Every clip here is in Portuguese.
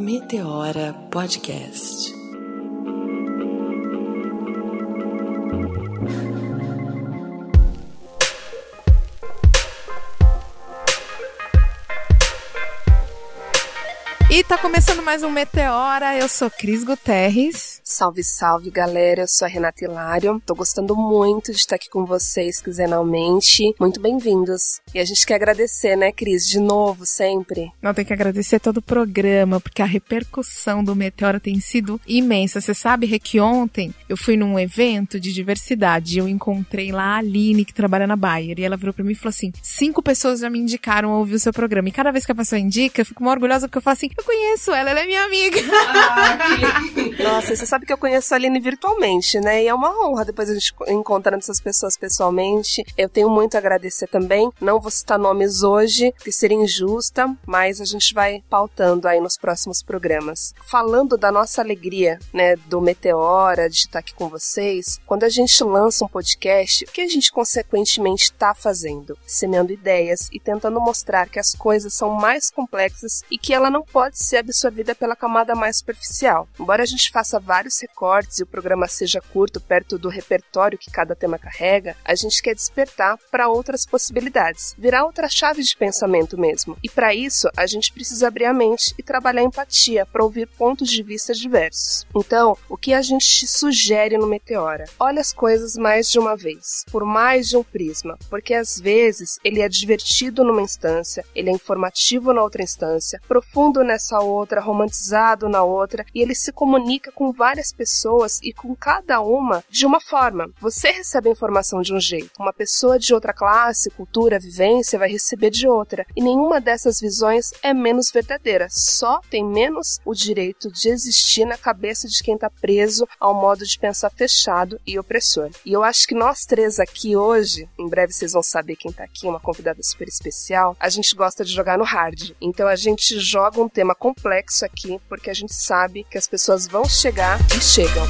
Meteora Podcast. Tá começando mais um Meteora. Eu sou Cris Guterres. Salve, salve, galera. Eu sou a Renata Hilário. Tô gostando muito de estar aqui com vocês quinzenalmente. Muito bem-vindos. E a gente quer agradecer, né, Cris, de novo, sempre. Não, tem que agradecer todo o programa, porque a repercussão do Meteora tem sido imensa. Você sabe, que ontem eu fui num evento de diversidade eu encontrei lá a Aline, que trabalha na Bayer, e ela virou pra mim e falou assim: cinco pessoas já me indicaram a ouvir o seu programa. E cada vez que a pessoa indica, eu fico uma orgulhosa porque eu falo assim: eu conheço ela, ela é minha amiga. Ah, Nossa, você sabe que eu conheço a Aline virtualmente, né? E é uma honra depois a gente encontrando essas pessoas pessoalmente. Eu tenho muito a agradecer também. Não vou citar nomes hoje, que seria injusta, mas a gente vai pautando aí nos próximos programas. Falando da nossa alegria, né, do Meteora, de estar aqui com vocês, quando a gente lança um podcast, o que a gente consequentemente está fazendo? Semeando ideias e tentando mostrar que as coisas são mais complexas e que ela não pode pode ser absorvida pela camada mais superficial. Embora a gente faça vários recortes e o programa seja curto, perto do repertório que cada tema carrega, a gente quer despertar para outras possibilidades, virar outra chave de pensamento mesmo. E para isso, a gente precisa abrir a mente e trabalhar empatia para ouvir pontos de vista diversos. Então, o que a gente sugere no Meteora? Olha as coisas mais de uma vez, por mais de um prisma, porque às vezes ele é divertido numa instância, ele é informativo na outra instância, profundo nessa outra, romantizado na outra, e ele se comunica com várias pessoas e com cada uma de uma forma. Você recebe a informação de um jeito, uma pessoa de outra classe, cultura, vivência vai receber de outra, e nenhuma dessas visões é menos verdadeira, só tem menos o direito de existir na cabeça de quem está preso ao modo de pensar fechado e opressor. E eu acho que nós três aqui hoje, em breve vocês vão saber quem está aqui, uma convidada super especial, a gente gosta de jogar no hard. Então a gente joga um tema tema complexo aqui, porque a gente sabe que as pessoas vão chegar e chegam.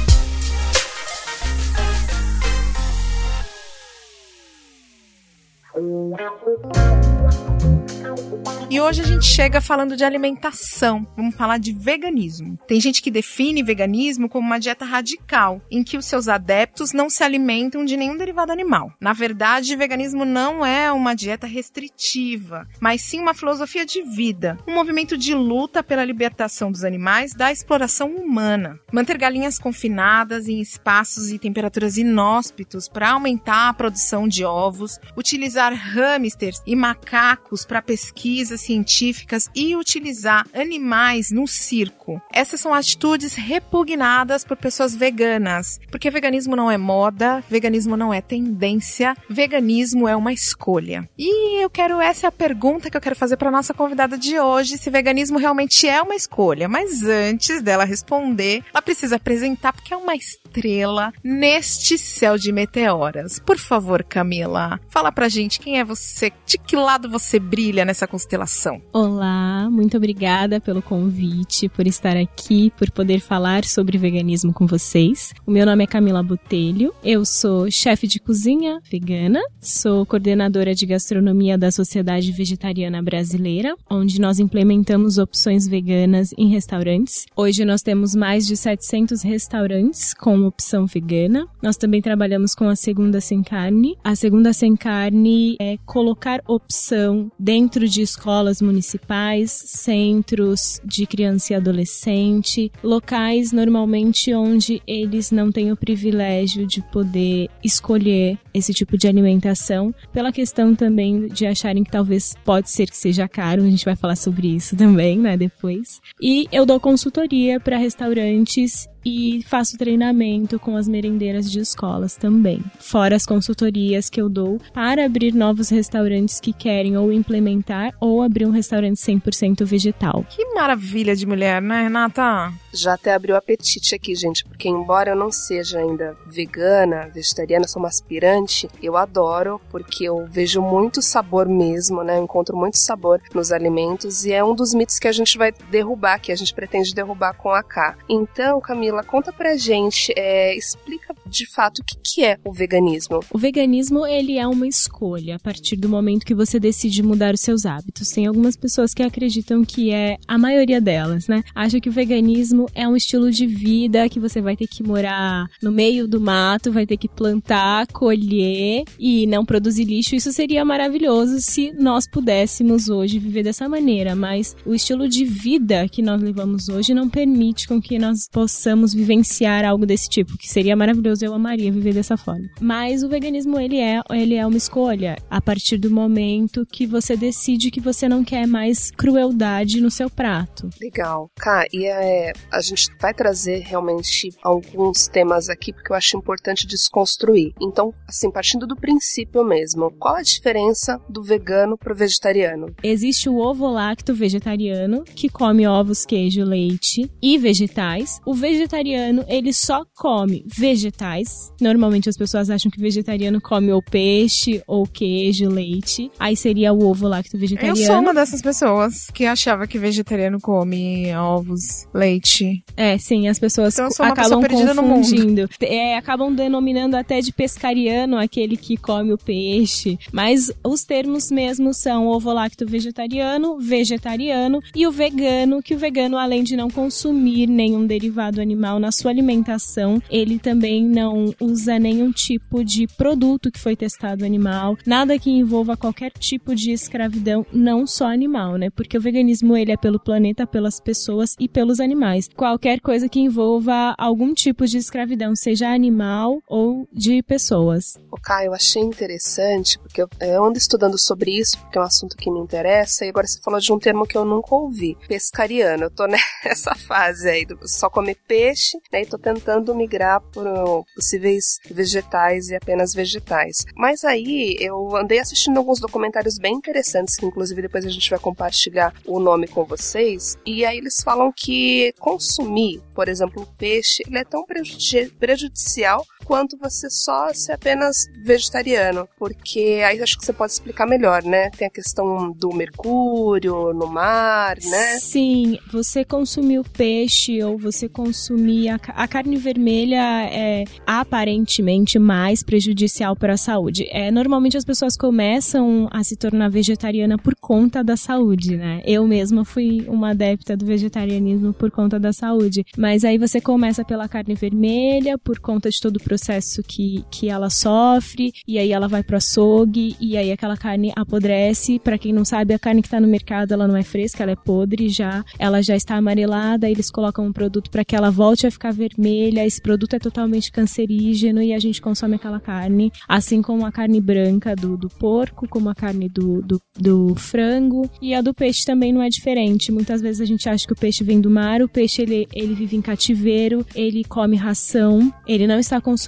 E hoje a gente chega falando de alimentação. Vamos falar de veganismo. Tem gente que define veganismo como uma dieta radical, em que os seus adeptos não se alimentam de nenhum derivado animal. Na verdade, veganismo não é uma dieta restritiva, mas sim uma filosofia de vida, um movimento de luta pela libertação dos animais da exploração humana. Manter galinhas confinadas em espaços e temperaturas inóspitos para aumentar a produção de ovos, utilizar hamsters e macacos para pesquisas científicas e utilizar animais no circo. Essas são atitudes repugnadas por pessoas veganas, porque veganismo não é moda, veganismo não é tendência, veganismo é uma escolha. E eu quero essa é a pergunta que eu quero fazer para nossa convidada de hoje, se veganismo realmente é uma escolha. Mas antes dela responder, ela precisa apresentar porque é uma estrela neste céu de meteoras. Por favor, Camila, fala pra gente quem é você, de que lado você brilha nessa constelação Olá, muito obrigada pelo convite, por estar aqui, por poder falar sobre veganismo com vocês. O meu nome é Camila Botelho, eu sou chefe de cozinha vegana, sou coordenadora de gastronomia da Sociedade Vegetariana Brasileira, onde nós implementamos opções veganas em restaurantes. Hoje nós temos mais de 700 restaurantes com opção vegana. Nós também trabalhamos com a segunda sem carne. A segunda sem carne é colocar opção dentro de escolas escolas municipais, centros de criança e adolescente, locais normalmente onde eles não têm o privilégio de poder escolher esse tipo de alimentação, pela questão também de acharem que talvez pode ser que seja caro, a gente vai falar sobre isso também, né, depois. E eu dou consultoria para restaurantes e faço treinamento com as merendeiras de escolas também. Fora as consultorias que eu dou para abrir novos restaurantes que querem ou implementar ou abrir um restaurante 100% vegetal. Que maravilha de mulher, né, Renata? Já até abriu apetite aqui, gente, porque embora eu não seja ainda vegana, vegetariana, sou uma aspirante, eu adoro porque eu vejo muito sabor mesmo, né? Eu encontro muito sabor nos alimentos e é um dos mitos que a gente vai derrubar, que a gente pretende derrubar com a K. Então, Camila, conta pra gente, é, explica de fato o que, que é o veganismo. O veganismo, ele é uma escolha a partir do momento que você decide mudar os seus hábitos. Tem algumas pessoas que acreditam que é a maioria delas, né? Acha que o veganismo é um estilo de vida que você vai ter que morar no meio do mato, vai ter que plantar, colher e não produzir lixo. Isso seria maravilhoso se nós pudéssemos hoje viver dessa maneira, mas o estilo de vida que nós levamos hoje não permite com que nós possamos vivenciar algo desse tipo, que seria maravilhoso, eu amaria viver dessa forma. Mas o veganismo ele é, ele é uma escolha a partir do momento que você decide que você não quer mais crueldade no seu prato. Legal. Cá, e é, a gente vai trazer realmente alguns temas aqui porque eu acho importante desconstruir. Então, assim, partindo do princípio mesmo, qual a diferença do vegano pro vegetariano? Existe o ovo lacto vegetariano, que come ovos, queijo, leite e vegetais. O vegetariano, ele só come vegetais. Normalmente as pessoas acham que vegetariano come ou peixe, ou queijo, leite. Aí seria o ovo lacto vegetariano. Eu sou uma dessas pessoas que achava que vegetariano come ovos, leite. É, sim, as pessoas Então acabam confundindo. É, acabam denominando até de pescariano aquele que come o peixe. Mas os termos mesmos são ovo lacto vegetariano, vegetariano e o vegano, que o vegano, além de não consumir nenhum derivado animal na sua alimentação, ele também não usa nenhum tipo de produto que foi testado animal, nada que envolva qualquer tipo de escravidão, não só animal, né? Porque o veganismo ele é pelo planeta, pelas pessoas e pelos animais. Qualquer coisa que envolva algum tipo de escravidão, seja animal ou de pessoas. O Caio, eu achei interessante, porque eu, ando estudando sobre isso, porque é um assunto que me interessa, e agora você falou de um termo que eu nunca ouvi, pescariano. Eu tô nessa fase aí, só comer peixe, né, e tô tentando migrar por possíveis vegetais e apenas vegetais. Mas aí, eu andei assistindo alguns documentários bem interessantes, que inclusive depois a gente vai compartilhar o nome com vocês, e aí eles falam que consumir, por exemplo, peixe, ele é tão prejudi- prejudicial quanto você só ser apenas vegetariano, porque aí acho que você pode explicar melhor, né? Tem a questão do mercúrio no mar, né? Sim, você consumir o peixe ou você consumir a, a carne vermelha é aparentemente mais prejudicial para a saúde. É, normalmente as pessoas começam a se tornar vegetariana por conta da saúde, né? Eu mesma fui uma adepta do vegetarianismo por conta da saúde. Mas aí você começa pela carne vermelha, por conta de todo o processo que, que ela sofre, e aí ela vai pro açougue, e aí aquela carne apodrece. Para quem não sabe, a carne que tá no mercado, ela não é fresca, ela é podre já, ela já está amarelada, eles colocam um produto para que ela volte a ficar vermelha. Esse produto é totalmente cancerígeno e a gente consome aquela carne, assim como a carne branca do, do porco, como a carne do, do, do frango, e a do peixe também não é diferente. Muitas vezes a gente acha que o peixe vem do mar, o peixe ele, ele vive em cativeiro, ele come ração, ele não está consumindo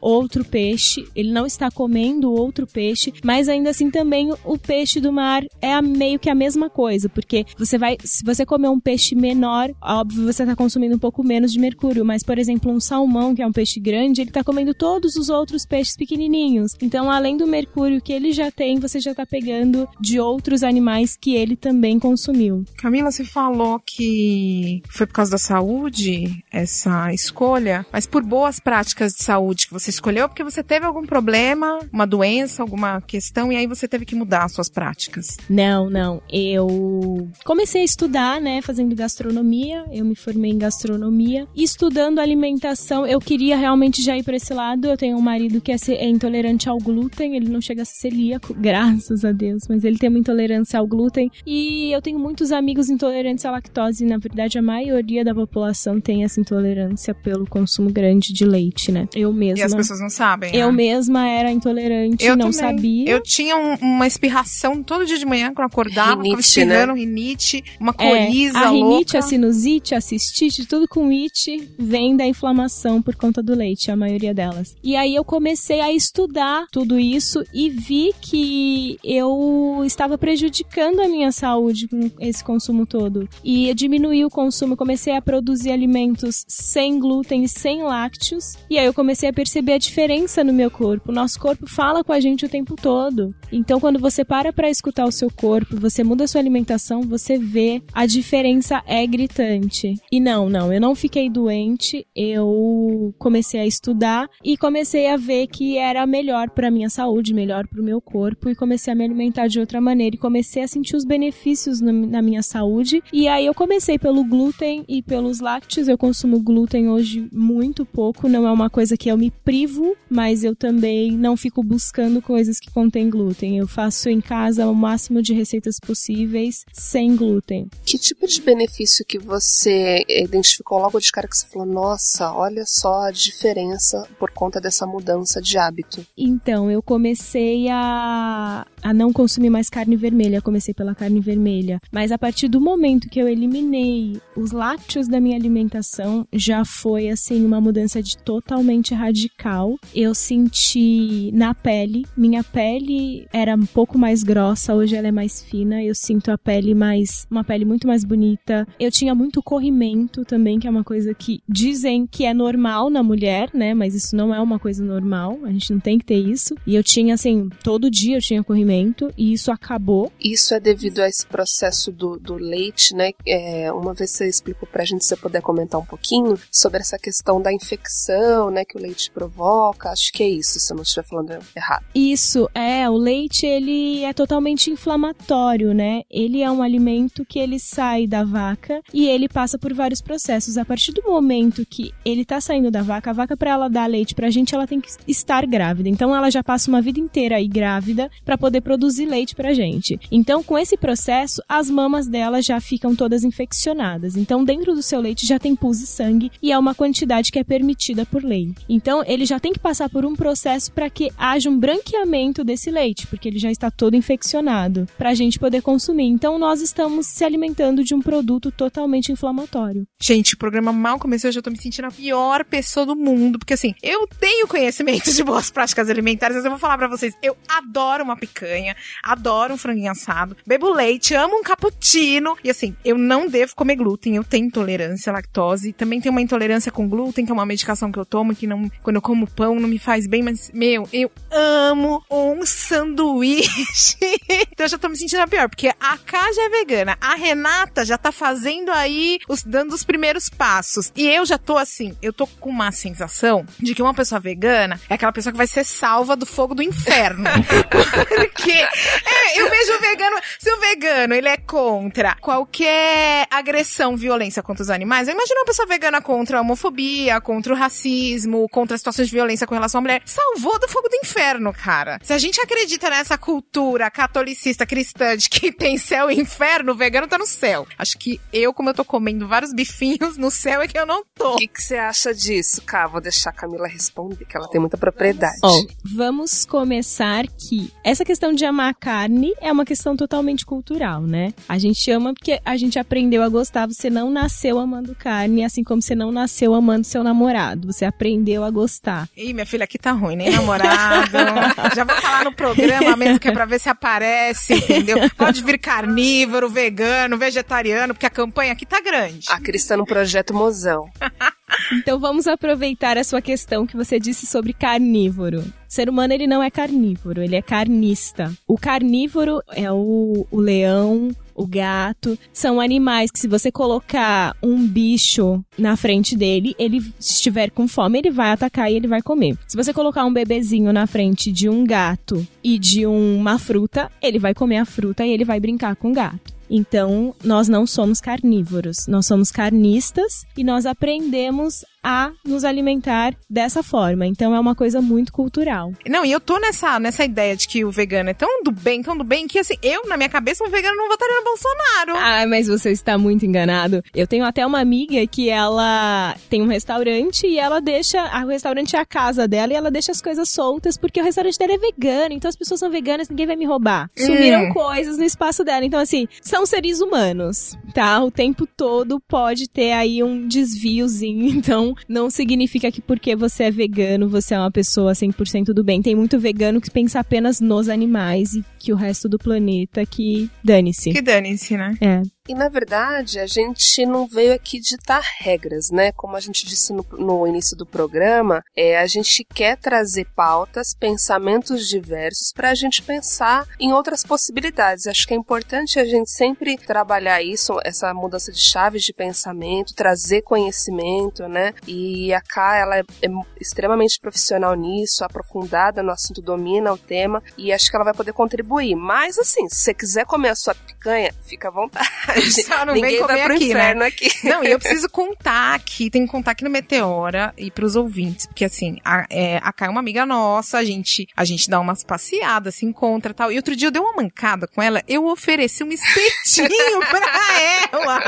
outro peixe, ele não está comendo outro peixe, mas ainda assim também o peixe do mar é meio que a mesma coisa, porque você vai, se você comer um peixe menor, óbvio você está consumindo um pouco menos de mercúrio, mas por exemplo um salmão que é um peixe grande, ele está comendo todos os outros peixes pequenininhos. Então além do mercúrio que ele já tem, você já está pegando de outros animais que ele também consumiu. Camila, você falou que foi por causa da saúde essa escolha, mas por boas práticas de saúde que você escolheu, porque você teve algum problema, uma doença, alguma questão, e aí você teve que mudar as suas práticas. Não, não. Eu comecei a estudar, né, fazendo gastronomia. Eu me formei em gastronomia. Estudando alimentação, eu queria realmente já ir para esse lado. Eu tenho um marido que é, é intolerante ao glúten, ele não chega a ser celíaco, graças a Deus, mas ele tem uma intolerância ao glúten. E eu tenho muitos amigos intolerantes à lactose. Na verdade, a maioria da população tem essa intolerância pelo consumo grande de leite, né? Eu mesma. E as pessoas não sabem. Eu né? mesma era intolerante, Eu não também. sabia. Eu tinha um- uma espirração todo dia de manhã, quando eu acordava, ficava Rinite, espirrando, rinite, uma coriza É, a rinite, louca. a sinusite, a cistite, tudo com it vem da inflamação por conta do leite, a maioria delas. E aí eu comecei a estudar tudo isso e vi que eu estava prejudicando a minha saúde com esse consumo todo. E eu diminuí o consumo, comecei a produzir alimentos sem glúten e sem lácteos. E aí eu comecei a perceber a diferença no meu corpo. O nosso corpo fala com a gente o tempo todo. Então, quando você para para escutar o seu corpo, você muda a sua alimentação, você vê a diferença é gritante. E não, não, eu não fiquei doente, eu comecei a estudar e comecei a ver que era melhor para minha saúde, melhor para o meu corpo e comecei a me alimentar de outra maneira e comecei a sentir os benefícios na minha saúde. E aí eu comecei pelo glúten e pelos lácteos. Eu consumo glúten hoje muito pouco, não é uma coisa que eu me privo, mas eu também não fico buscando coisas que contêm glúten. Eu faço em casa o máximo de receitas possíveis sem glúten. Que tipo de benefício que você identificou logo de cara que você falou, nossa, olha só a diferença por conta dessa mudança de hábito? Então, eu comecei a, a não consumir mais carne vermelha. Eu comecei pela carne vermelha. Mas a partir do momento que eu eliminei os lácteos da minha alimentação, já foi assim uma mudança de totalmente radical. Eu senti na pele, minha pele era um pouco mais grossa, hoje ela é mais fina. Eu sinto a pele mais uma pele muito mais bonita. Eu tinha muito corrimento também, que é uma coisa que dizem que é normal na mulher, né? Mas isso não é uma coisa normal. A gente não tem que ter isso. E eu tinha assim, todo dia eu tinha corrimento e isso acabou. Isso é devido a esse processo do, do leite, né? É, uma vez você explicou pra gente, se você puder comentar um pouquinho sobre essa questão da infecção, né? Que o leite provoca. Acho que é isso, se eu não estiver falando errado. Isso, é. O leite, ele é totalmente inflamatório, né? Ele é um alimento que ele sai da vaca e ele passa por vários processos. A partir do momento que ele tá saindo da vaca, a vaca, para ela dar leite pra gente, ela tem que estar grávida. Então, ela já passa uma vida inteira aí grávida para poder produzir leite pra gente. Então, com esse processo, as mamas dela já ficam todas infeccionadas. Então, dentro do seu leite já tem pus e sangue e é uma quantidade que é permitida por lei. Então, ele já tem que passar por um processo para que haja um branqueamento desse leite, porque ele já está todo infeccionado, para a gente poder consumir. Então, nós estamos se alimentando de um produto totalmente inflamatório. Gente, o programa mal começou, eu já tô me sentindo a pior pessoa do mundo, porque assim, eu tenho conhecimento de boas práticas alimentares, mas eu vou falar para vocês, eu adoro uma picanha, adoro um franguinho assado, bebo leite, amo um cappuccino, e assim, eu não devo comer glúten, eu tenho intolerância à lactose, também tenho uma intolerância com glúten, que é uma medicação que eu tomo, que não, quando eu como pão não me faz bem, mas, meu, eu amo um sanduíche. então eu já tô me sentindo a pior, porque a K já é vegana, a Renata já tá fazendo aí, os, dando os primeiros passos, e eu já tô assim, eu tô com uma sensação de que uma pessoa vegana é aquela pessoa que vai ser salva do fogo do inferno. porque, é, eu vejo o vegano, se o vegano, ele é contra qualquer agressão, violência contra os animais, eu imagino uma pessoa vegana contra a homofobia, contra o racismo, contra situações de violência com relação à mulher. Salvou do fogo do inferno, cara. Se a gente acredita nessa cultura catolicista cristã de que tem céu e inferno, o vegano tá no céu. Acho que eu, como eu tô comendo vários bifinhos no céu, é que eu não tô. O que, que você acha disso, Cá? Vou deixar a Camila responder, que ela tem muita propriedade. Oh, vamos começar que essa questão de amar carne é uma questão totalmente cultural, né? A gente ama porque a gente aprendeu a gostar. Você não nasceu amando carne, assim como você não nasceu amando seu namorado. Você aprendeu a gostar. Ih, minha filha, aqui tá ruim, nem namorado. Já vou falar no programa mesmo, que é pra ver se aparece, entendeu? Pode vir carnívoro, vegano, vegetariano, porque a campanha aqui tá grande. A Cris tá no projeto Mozão. Então vamos aproveitar a sua questão que você disse sobre carnívoro. O ser humano ele não é carnívoro, ele é carnista. O carnívoro é o, o leão, o gato, são animais que se você colocar um bicho na frente dele, ele se estiver com fome, ele vai atacar e ele vai comer. Se você colocar um bebezinho na frente de um gato e de uma fruta, ele vai comer a fruta e ele vai brincar com o gato. Então, nós não somos carnívoros, nós somos carnistas e nós aprendemos a nos alimentar dessa forma. Então é uma coisa muito cultural. Não, e eu tô nessa, nessa ideia de que o vegano é tão do bem, tão do bem, que assim, eu, na minha cabeça, um vegano não votaria no Bolsonaro. Ah, mas você está muito enganado. Eu tenho até uma amiga que ela tem um restaurante e ela deixa. O restaurante é a casa dela e ela deixa as coisas soltas porque o restaurante dela é vegano, então as pessoas são veganas, ninguém vai me roubar. Sumiram hum. coisas no espaço dela. Então, assim, são seres humanos. tá? O tempo todo pode ter aí um desviozinho, então não significa que porque você é vegano, você é uma pessoa 100% do bem. Tem muito vegano que pensa apenas nos animais e que o resto do planeta que dane-se. Que dane-se, né? É. E na verdade, a gente não veio aqui ditar regras, né? Como a gente disse no, no, início do programa, é, a gente quer trazer pautas, pensamentos diversos para a gente pensar em outras possibilidades. Acho que é importante a gente sempre trabalhar isso, essa mudança de chaves de pensamento, trazer conhecimento, né? E a Ká, ela é, é extremamente profissional nisso, aprofundada no assunto, domina o tema e acho que ela vai poder contribuir. Mas assim, se você quiser comer a sua picanha, fica à vontade. Só não Ninguém vem comer vai pro aqui, inferno né? aqui. Não, e eu preciso contar aqui, tem que contar aqui no Meteora e pros ouvintes, porque assim, a, é, a Kai é uma amiga nossa, a gente, a gente dá umas passeadas, se encontra e tal. E outro dia eu dei uma mancada com ela, eu ofereci um espetinho pra ela.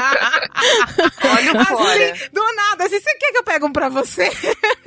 Olha o fora. Assim, do nada, assim, você quer que eu pegue um pra você?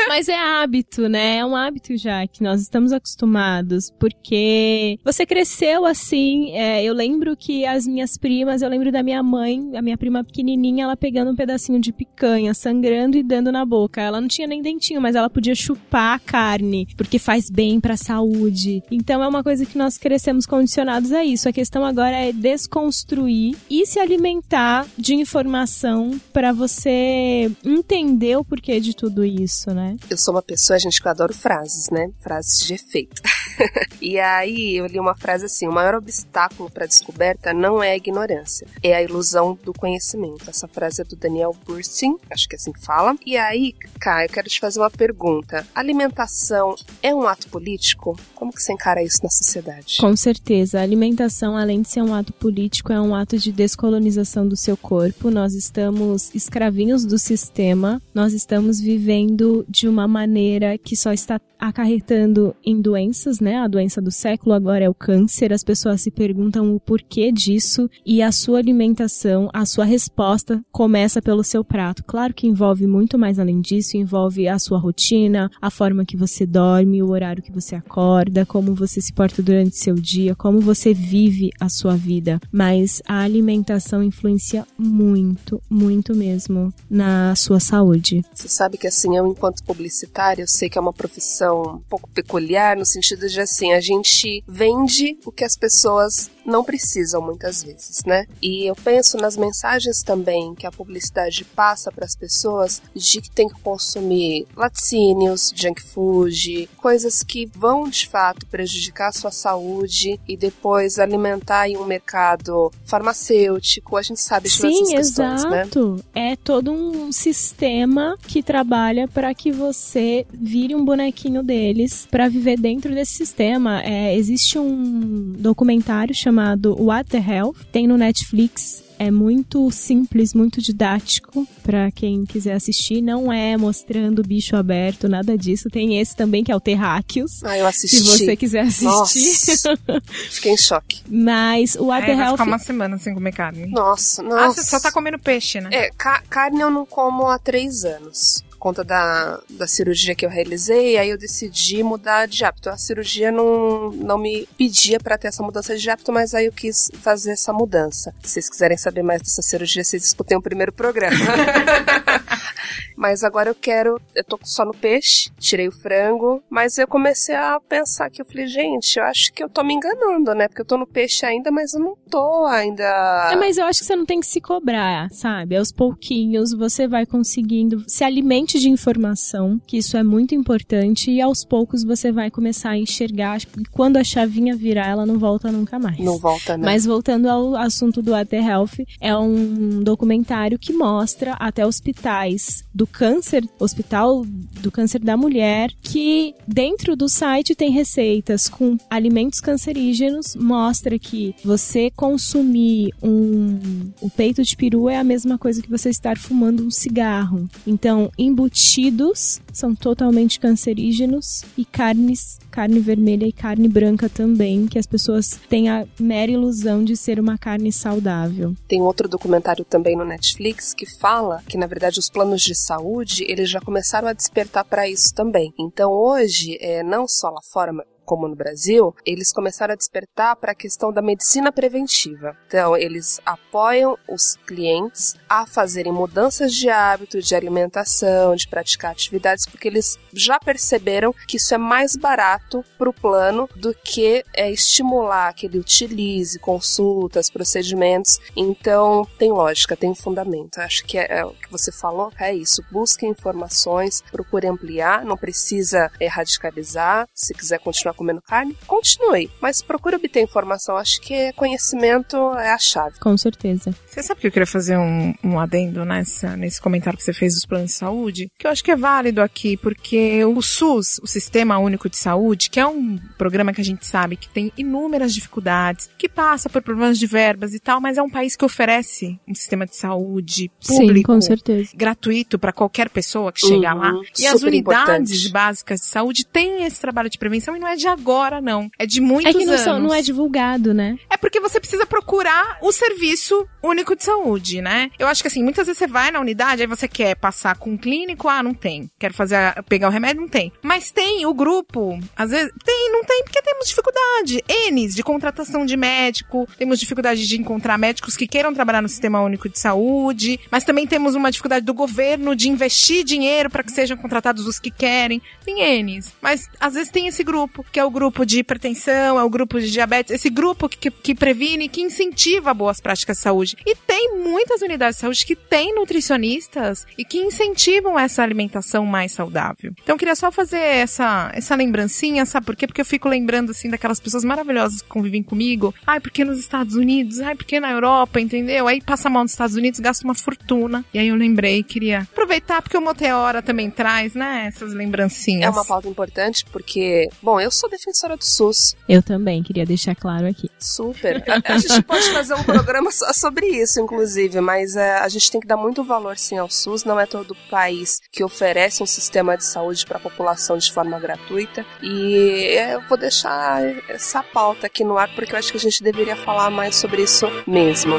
Mas é hábito, né? É um hábito já que nós estamos acostumados, porque você cresceu assim. é, eu lembro que as minhas primas, eu lembro da minha mãe, a minha prima pequenininha, ela pegando um pedacinho de picanha, sangrando e dando na boca. Ela não tinha nem dentinho, mas ela podia chupar a carne, porque faz bem pra saúde. Então é uma coisa que nós crescemos condicionados a isso. A questão agora é desconstruir e se alimentar de informação pra você entender o porquê de tudo isso, né? Eu sou uma pessoa, gente, que eu adoro frases, né? Frases de efeito. e aí eu li uma frase assim: o maior obstáculo para a descoberta não é a ignorância, é a ilusão do conhecimento. Essa frase é do Daniel Burstyn, acho que é assim que fala. E aí, Kai, eu quero te fazer uma pergunta: alimentação é um ato político? Como que você encara isso na sociedade? Com certeza. A alimentação, além de ser um ato político, é um ato de descolonização do seu corpo. Nós estamos escravinhos do sistema, nós estamos vivendo de uma maneira que só está acarretando em doenças, né? A doença do século agora é o câncer. As pessoas se perguntam o porquê disso e a sua alimentação, a sua resposta começa pelo seu prato. Claro que envolve muito mais além disso, envolve a sua rotina, a forma que você dorme, o horário que você acorda, como você se porta durante seu dia, como você vive a sua vida. Mas a alimentação influencia muito, muito mesmo na sua saúde. Você sabe que assim, eu enquanto publicitária, eu sei que é uma profissão um pouco peculiar no sentido de assim, a gente vende o que as pessoas não precisam muitas vezes, né? E eu penso nas mensagens também que a publicidade passa para as pessoas de que tem que consumir laticínios, junk food, coisas que vão de fato prejudicar a sua saúde e depois alimentar em um mercado farmacêutico. A gente sabe de Sim, essas questões, né? exato. É todo um sistema que trabalha para que você vire um bonequinho deles para viver dentro desse sistema. É, existe um documentário chamado What the Health, tem no Netflix. É muito simples, muito didático para quem quiser assistir. Não é mostrando bicho aberto, nada disso. Tem esse também que é o Terráqueos. Ah, eu assisti. Se você quiser assistir. Nossa, fiquei em choque. Mas o What É, the vai ficar uma semana sem comer carne. Nossa, Ah, nossa. você só tá comendo peixe, né? É, ca- carne eu não como há três anos. Por conta da, da cirurgia que eu realizei, aí eu decidi mudar de hábito. A cirurgia não, não me pedia para ter essa mudança de hábito, mas aí eu quis fazer essa mudança. Se vocês quiserem saber mais dessa cirurgia, vocês escutem o primeiro programa. mas agora eu quero. Eu tô só no peixe, tirei o frango, mas eu comecei a pensar que eu falei, gente, eu acho que eu tô me enganando, né? Porque eu tô no peixe ainda, mas eu não tô ainda. É, mas eu acho que você não tem que se cobrar, sabe? Aos pouquinhos você vai conseguindo. Se alimente de informação, que isso é muito importante, e aos poucos você vai começar a enxergar. E quando a chavinha virar, ela não volta nunca mais. Não volta, né? Mas voltando ao assunto do Water Health, é um documentário que mostra até hospitais do câncer, hospital do câncer da mulher, que dentro do site tem receitas com alimentos cancerígenos, mostra que você consumir um o peito de peru é a mesma coisa que você estar fumando um cigarro. Então, embutidos são totalmente cancerígenos e carnes, carne vermelha e carne branca também, que as pessoas têm a mera ilusão de ser uma carne saudável. Tem outro documentário também no Netflix que fala que, na verdade, os planos de saúde, eles já começaram a despertar para isso também. Então, hoje, é, não só lá fora, como no Brasil, eles começaram a despertar para a questão da medicina preventiva. Então, eles apoiam os clientes a fazerem mudanças de hábito, de alimentação, de praticar atividades, porque eles já perceberam que isso é mais barato para o plano do que é, estimular que ele utilize consultas, procedimentos. Então, tem lógica, tem fundamento. Acho que é, é o que você falou, é isso. Busque informações, procure ampliar, não precisa é, radicalizar. Se quiser continuar comendo carne, continue. Mas procure obter informação. Acho que conhecimento é a chave. Com certeza. Você sabe que eu queria fazer um, um adendo nessa, nesse comentário que você fez dos planos de saúde? Que eu acho que é válido aqui, porque o SUS, o Sistema Único de Saúde, que é um programa que a gente sabe que tem inúmeras dificuldades, que passa por problemas de verbas e tal, mas é um país que oferece um sistema de saúde público, Sim, com certeza. gratuito para qualquer pessoa que chegar Uhum, lá. E as unidades importante. básicas de saúde têm esse trabalho de prevenção e não é de agora, não. É de muitos É que não, anos. são- não é divulgado, né? É porque você precisa procurar o serviço único de saúde, né? Eu acho que assim, muitas vezes você vai na unidade, aí você quer passar com um clínico, ah, não tem. Quero fazer a- pegar o remédio, não tem. Mas tem o grupo, às vezes tem, não tem, porque temos dificuldade. N's de contratação de médico, temos dificuldade de encontrar médicos que queiram trabalhar no sistema único de saúde, mas também temos uma dificuldade do governo de investir dinheiro para que sejam contratados os que querem. Tem N's. Mas às vezes tem esse grupo, que é o grupo de hipertensão, é o grupo de diabetes, esse grupo que, que previne, que incentiva boas práticas de saúde. E tem muitas unidades de saúde que têm nutricionistas e que incentivam essa alimentação mais saudável. Então queria só fazer essa, essa lembrancinha, sabe por quê? Porque eu fico lembrando, assim, daquelas pessoas maravilhosas que convivem comigo. Ai, porque nos Estados Unidos? Ai, porque na Europa, entendeu? Aí passa mal nos Estados Unidos, gasta uma fortuna. E aí eu lembrei, queria aproveitar, porque o Moteora também traz, né, essas lembrancinhas. É uma pauta importante porque, bom, eu sou defensora do SUS. Eu também queria deixar claro aqui. Super. A, a gente pode fazer um programa só sobre isso, inclusive, mas é, a gente tem que dar muito valor sim ao SUS. Não é todo país que oferece um sistema de saúde para a população de forma gratuita. E eu vou deixar essa pauta aqui no ar porque eu acho que a gente deveria falar mais sobre isso mesmo.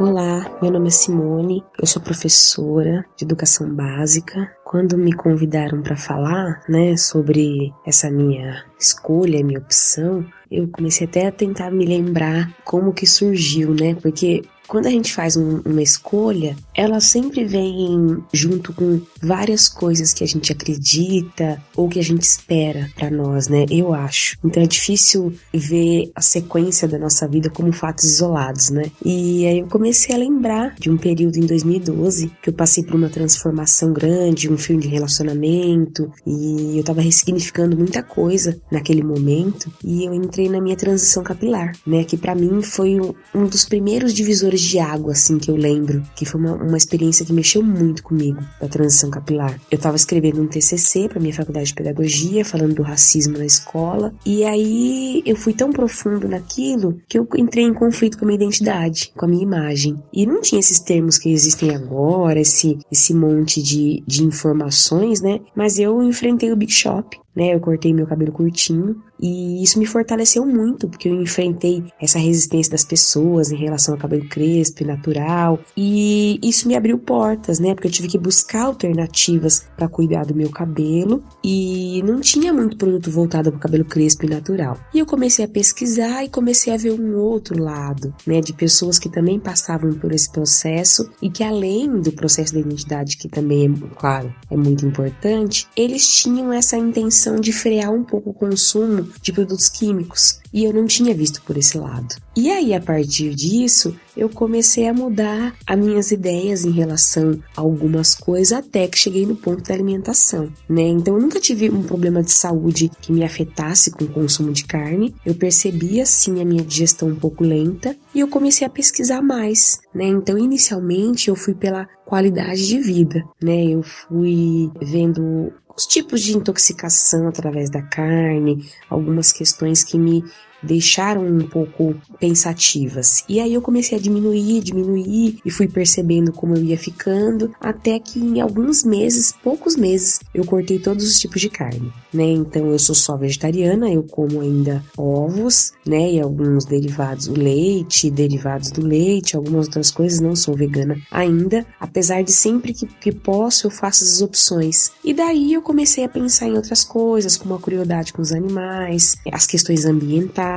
Olá, meu nome é Simone, eu sou professora de educação básica. Quando me convidaram para falar, né, sobre essa minha escolha, minha opção, eu comecei até a tentar me lembrar como que surgiu, né? Porque quando a gente faz um- uma escolha, ela sempre vem junto com várias coisas que a gente acredita ou que a gente espera para nós, né? Eu acho. Então é difícil ver a sequência da nossa vida como fatos isolados, né? E aí eu comecei a lembrar de um período em 2012 que eu passei por uma transformação grande, um fim de relacionamento e eu tava ressignificando muita coisa naquele momento e eu entrei na minha transição capilar, né? Que para mim foi um dos primeiros divisores de água, assim, que eu lembro, que foi uma, uma experiência que mexeu muito comigo, da transição capilar. Eu tava escrevendo um TCC para minha faculdade de pedagogia, falando do racismo na escola, e aí eu fui tão profundo naquilo que eu entrei em conflito com a minha identidade, com a minha imagem. E não tinha esses termos que existem agora, esse, esse monte de, de informações, né? Mas eu enfrentei o Big Shop, né? Eu cortei meu cabelo curtinho e isso me fortaleceu muito, porque eu enfrentei essa resistência das pessoas em relação ao cabelo crespo e natural, e isso me abriu portas, né? Porque eu tive que buscar alternativas para cuidar do meu cabelo e não tinha muito produto voltado para o cabelo crespo e natural. E eu comecei a pesquisar e comecei a ver um outro lado, né, de pessoas que também passavam por esse processo e que além do processo da identidade, que também é, claro, é muito importante, eles tinham essa intenção de frear um pouco o consumo de produtos químicos. E eu não tinha visto por esse lado. E aí, a partir disso, eu comecei a mudar as minhas ideias em relação a algumas coisas, até que cheguei no ponto da alimentação, né? Então, eu nunca tive um problema de saúde que me afetasse com o consumo de carne. Eu percebia, sim, a minha digestão um pouco lenta e eu comecei a pesquisar mais, né? Então, inicialmente, eu fui pela qualidade de vida, né? Eu fui vendo os tipos de intoxicação através da carne, algumas questões que me deixaram um pouco pensativas. E aí eu comecei a diminuir, diminuir e fui percebendo como eu ia ficando, até que em alguns meses, poucos meses, eu cortei todos os tipos de carne, né? Então eu sou só vegetariana, eu como ainda ovos, né, e alguns derivados, o leite, derivados do leite, algumas outras coisas, não sou vegana ainda, apesar de sempre que, que posso eu faço as opções. E daí eu comecei a pensar em outras coisas, como a crueldade com os animais, as questões ambientais,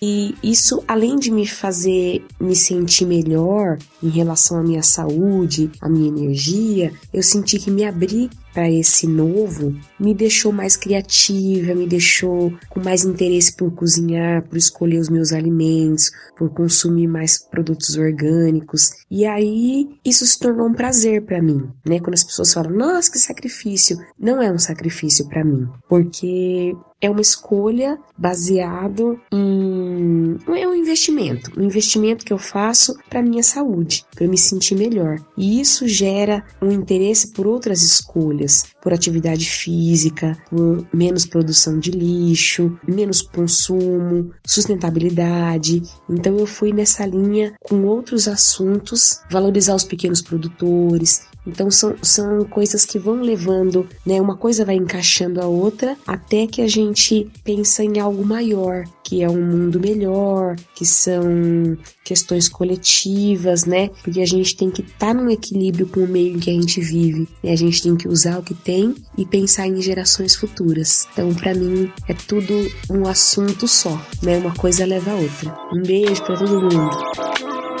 e isso além de me fazer me sentir melhor em relação à minha saúde, à minha energia, eu senti que me abri para esse novo me deixou mais criativa, me deixou com mais interesse por cozinhar, por escolher os meus alimentos, por consumir mais produtos orgânicos. E aí isso se tornou um prazer para mim, né? Quando as pessoas falam: "Nossa, que sacrifício". Não é um sacrifício para mim, porque é uma escolha baseado em é um investimento, um investimento que eu faço para minha saúde, para me sentir melhor. E isso gera um interesse por outras escolhas, por atividade física, por menos produção de lixo, menos consumo, sustentabilidade. Então eu fui nessa linha com outros assuntos, valorizar os pequenos produtores, então são, são coisas que vão levando, né? Uma coisa vai encaixando a outra até que a gente pensa em algo maior, que é um mundo melhor, que são questões coletivas, né? Porque a gente tem que estar tá num equilíbrio com o meio em que a gente vive. Né? A gente tem que usar o que tem e pensar em gerações futuras. Então, para mim, é tudo um assunto só, né? Uma coisa leva a outra. Um beijo para todo mundo.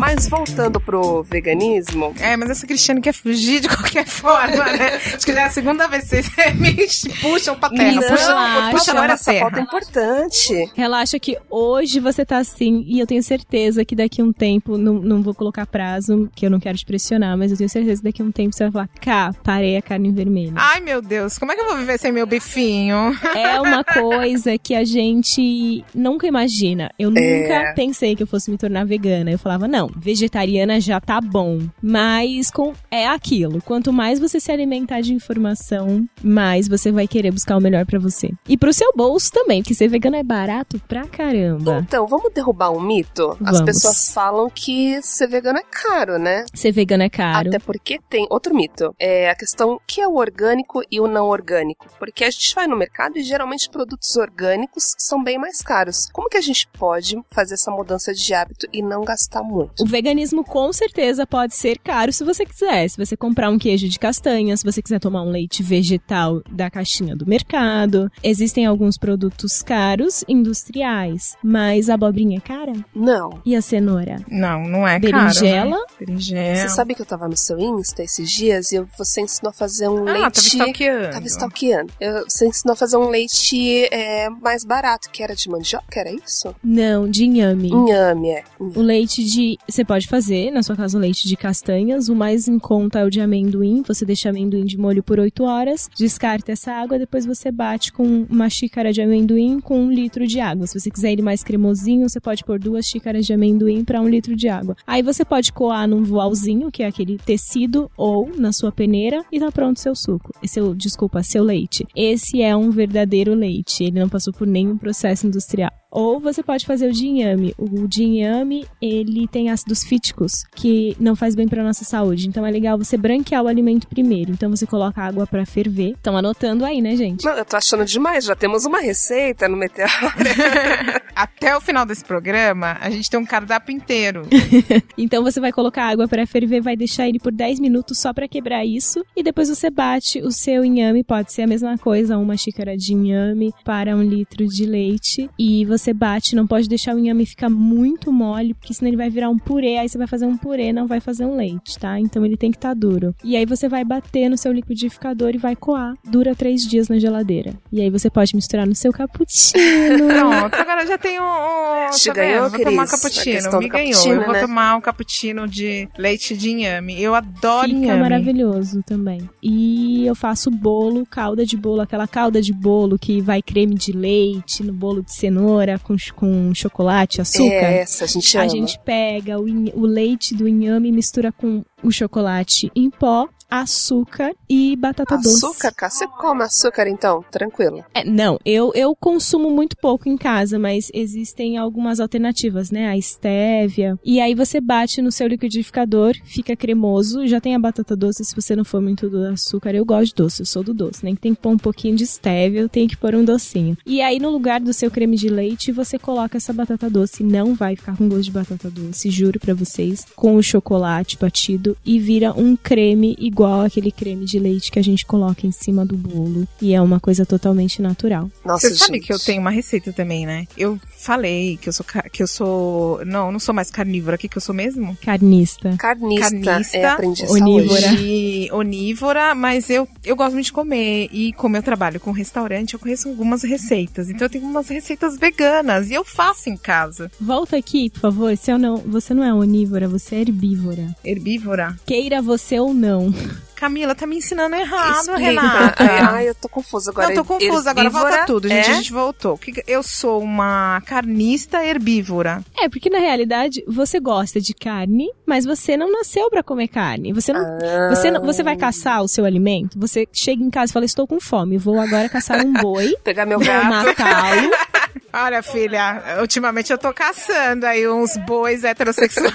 Mas voltando pro veganismo. É, mas essa Cristiane quer fugir de qualquer forma, né? Acho que já é a segunda vez que vocês me puxam pra terra. Não, puxam, puxam não, essa terra. pauta é importante. Relaxa que hoje você tá assim, e eu tenho certeza que daqui a um tempo, não, não vou colocar prazo, que eu não quero te pressionar, mas eu tenho certeza que daqui a um tempo você vai falar, cá, parei a carne vermelha. Ai, meu Deus, como é que eu vou viver sem meu bifinho? É uma coisa que a gente nunca imagina. Eu nunca é. pensei que eu fosse me tornar vegana. Eu falava, não, vegetariana já tá bom. Mas com é aquilo. Quanto mais você se alimentar de informação, mais você vai querer buscar o melhor para você. E pro seu bolso também, porque ser vegano é barato pra caramba. Então, vamos derrubar um mito? Vamos. As pessoas falam que ser vegano é caro, né? Ser vegano é caro. Até porque tem outro mito. É a questão que é o orgânico e o não orgânico. Porque a gente vai no mercado e geralmente produtos orgânicos são bem mais caros. Como que a gente pode fazer essa mudança de hábito e não gastar muito? O veganismo com certeza pode ser caro se você quiser. Se você comprar um queijo de castanha, se você quiser tomar um leite vegetal da caixinha do mercado. Existem alguns produtos caros, industriais. Mas a abobrinha é cara? Não. E a cenoura? Não, não é Berinjela? Caro, né? Berinjela. Você sabe que eu tava no seu Insta esses dias e você ensinou a fazer um ah, leite... tava stalkeando. Tava stalkeando. Eu, você ensinou a fazer um leite é, mais barato, que era de mandioca, era isso? Não, de inhame. Inhame, é. O leite de você pode fazer, na sua casa, um leite de castanhas. O mais em conta é o de amendoim. Você deixa amendoim de molho por 8 horas, descarta essa água, depois você bate com uma xícara de amendoim com um litro de água. Se você quiser ele mais cremosinho, você pode pôr duas xícaras de amendoim para um litro de água. Aí você pode coar num voalzinho, que é aquele tecido, ou na sua peneira, e tá pronto seu suco. Seu, desculpa, seu leite. Esse é um verdadeiro leite. Ele não passou por nenhum processo industrial. Ou você pode fazer o de inhame. O de inhame, ele tem ácidos fíticos que não faz bem para nossa saúde. Então é legal você branquear o alimento primeiro. Então você coloca água para ferver. Estão anotando aí, né, gente? Não, eu tô achando demais. Já temos uma receita no Meteoro. Até o final desse programa, a gente tem um cardápio inteiro. então você vai colocar água para ferver, vai deixar ele por 10 minutos só para quebrar isso. E depois você bate o seu inhame. Pode ser a mesma coisa, uma xícara de inhame para um litro de leite. E você você bate, não pode deixar o inhame ficar muito mole, porque senão ele vai virar um purê, aí você vai fazer um purê, não vai fazer um leite, tá? Então ele tem que estar tá duro. E aí você vai bater no seu liquidificador e vai coar. Dura três dias na geladeira. E aí você pode misturar no seu cappuccino. Pronto, agora já tem um... um Te tá ganhou, Vou tomar um cappuccino. Me ganhou. Eu vou né? tomar um cappuccino de leite de inhame. Eu adoro Fica inhame. maravilhoso também. E eu faço bolo, calda de bolo, aquela calda de bolo que vai creme de leite no bolo de cenoura com, com chocolate, açúcar. É essa, a gente ama. A gente pega o, o leite do inhame e mistura com o chocolate em pó açúcar e batata açúcar, doce. Açúcar, cara? Você come açúcar então? Tranquilo. É, não, eu, eu consumo muito pouco em casa, mas existem algumas alternativas, né? A estévia. E aí você bate no seu liquidificador, fica cremoso, já tem a batata doce se você não for muito do açúcar. Eu gosto de doce, eu sou do doce, né? Tem que pôr um pouquinho de estévia, eu tenho que pôr um docinho. E aí no lugar do seu creme de leite, você coloca essa batata doce. Não vai ficar com gosto de batata doce, juro para vocês. Com o chocolate batido e vira um creme igual igual aquele creme de leite que a gente coloca em cima do bolo. E é uma coisa totalmente natural. Nossa, Você sabe que eu tenho uma receita também, né? Eu falei que eu sou que eu sou, não, não sou mais carnívora aqui que eu sou mesmo. Carnista. Carnista. Carnista. É, aprendi onívora. Hoje. Onívora, mas eu eu gosto muito de comer e como eu trabalho com restaurante, eu conheço algumas receitas. Então eu tenho umas receitas veganas e eu faço em casa. Volta aqui, por favor. Se eu não, você não é onívora, você é herbívora. Herbívora. Queira você ou não. Camila, tá me ensinando errado, Explica. Renata. Ai, eu tô confusa agora. Não, tô confusa agora. Volta tudo, gente. É? A gente voltou. Eu sou uma carnista herbívora. É, porque na realidade você gosta de carne, mas você não nasceu para comer carne. Você não, ah. você não, você vai caçar o seu alimento. Você chega em casa e fala: "Estou com fome, vou agora caçar um boi, pegar meu gato, matá-lo Olha, filha, ultimamente eu tô caçando aí uns bois heterossexuais.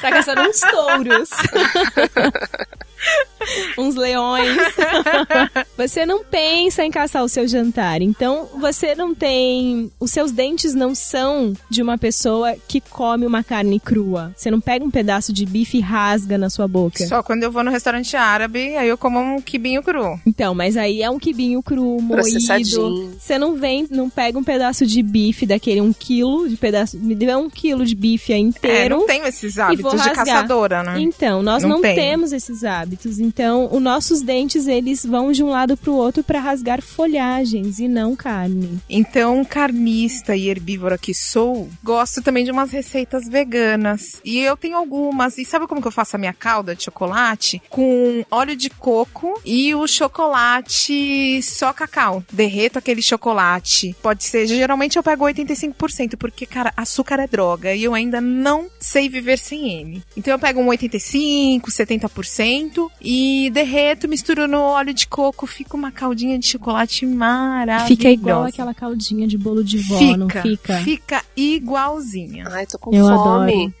tá caçando uns touros. uns leões. você não pensa em caçar o seu jantar. Então, você não tem. Os seus dentes não são de uma pessoa que come uma carne crua. Você não pega um pedaço de bife e rasga na sua boca. Só quando eu vou no restaurante árabe, aí eu como um quibinho cru. Então, mas aí é um quibinho cru, moído. Você não vem, não pega um pedaço de bife daquele, um quilo de pedaço. Me dê um quilo de bife aí inteiro. É, não tenho esses hábitos de caçadora, né? Então, nós não, não temos esses hábitos. Então, os nossos dentes, eles vão de um lado para o outro para rasgar folhagens e não carne. Então, carnista e herbívora que sou, gosto também de umas receitas veganas. E eu tenho algumas. E sabe como que eu faço a minha calda de chocolate? Com óleo de coco e o chocolate só cacau. Derreto aquele chocolate. Pode ser, geralmente eu pego 85%, porque, cara, açúcar é droga e eu ainda não sei viver sem ele. Então eu pego um 85, 70% e derreto, misturo no óleo de coco, fica uma caldinha de chocolate maravilhosa. Fica igual aquela caldinha de bolo de vó, fica, não fica? Fica igualzinha. Ai, tô com Eu fome.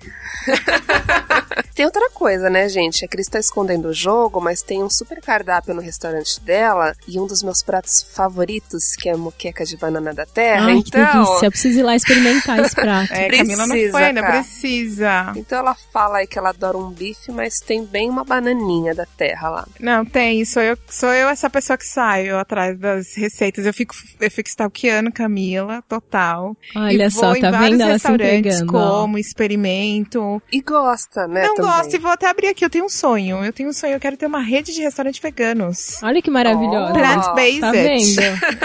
tem outra coisa, né, gente? A Cris tá escondendo o jogo, mas tem um super cardápio no restaurante dela e um dos meus pratos favoritos, que é a moqueca de banana da terra. Ai, então... que delícia. Eu preciso ir lá experimentar esse prato. É, precisa, Camila não foi, né? Precisa. Então ela fala aí que ela adora um bife, mas tem bem uma bananinha da terra lá. Não, tem. Sou eu, sou eu essa pessoa que saio atrás das receitas. Eu fico, eu fico stalkeando Camila, total. Olha só, tá vendo ela se entregando. Como, experimento. E gosta, né? Não também. gosto e vou até abrir aqui. Eu tenho um sonho. Eu tenho um sonho. Eu quero ter uma rede de restaurantes veganos. Olha que maravilhosa. Oh, Plant-based. Tá vendo?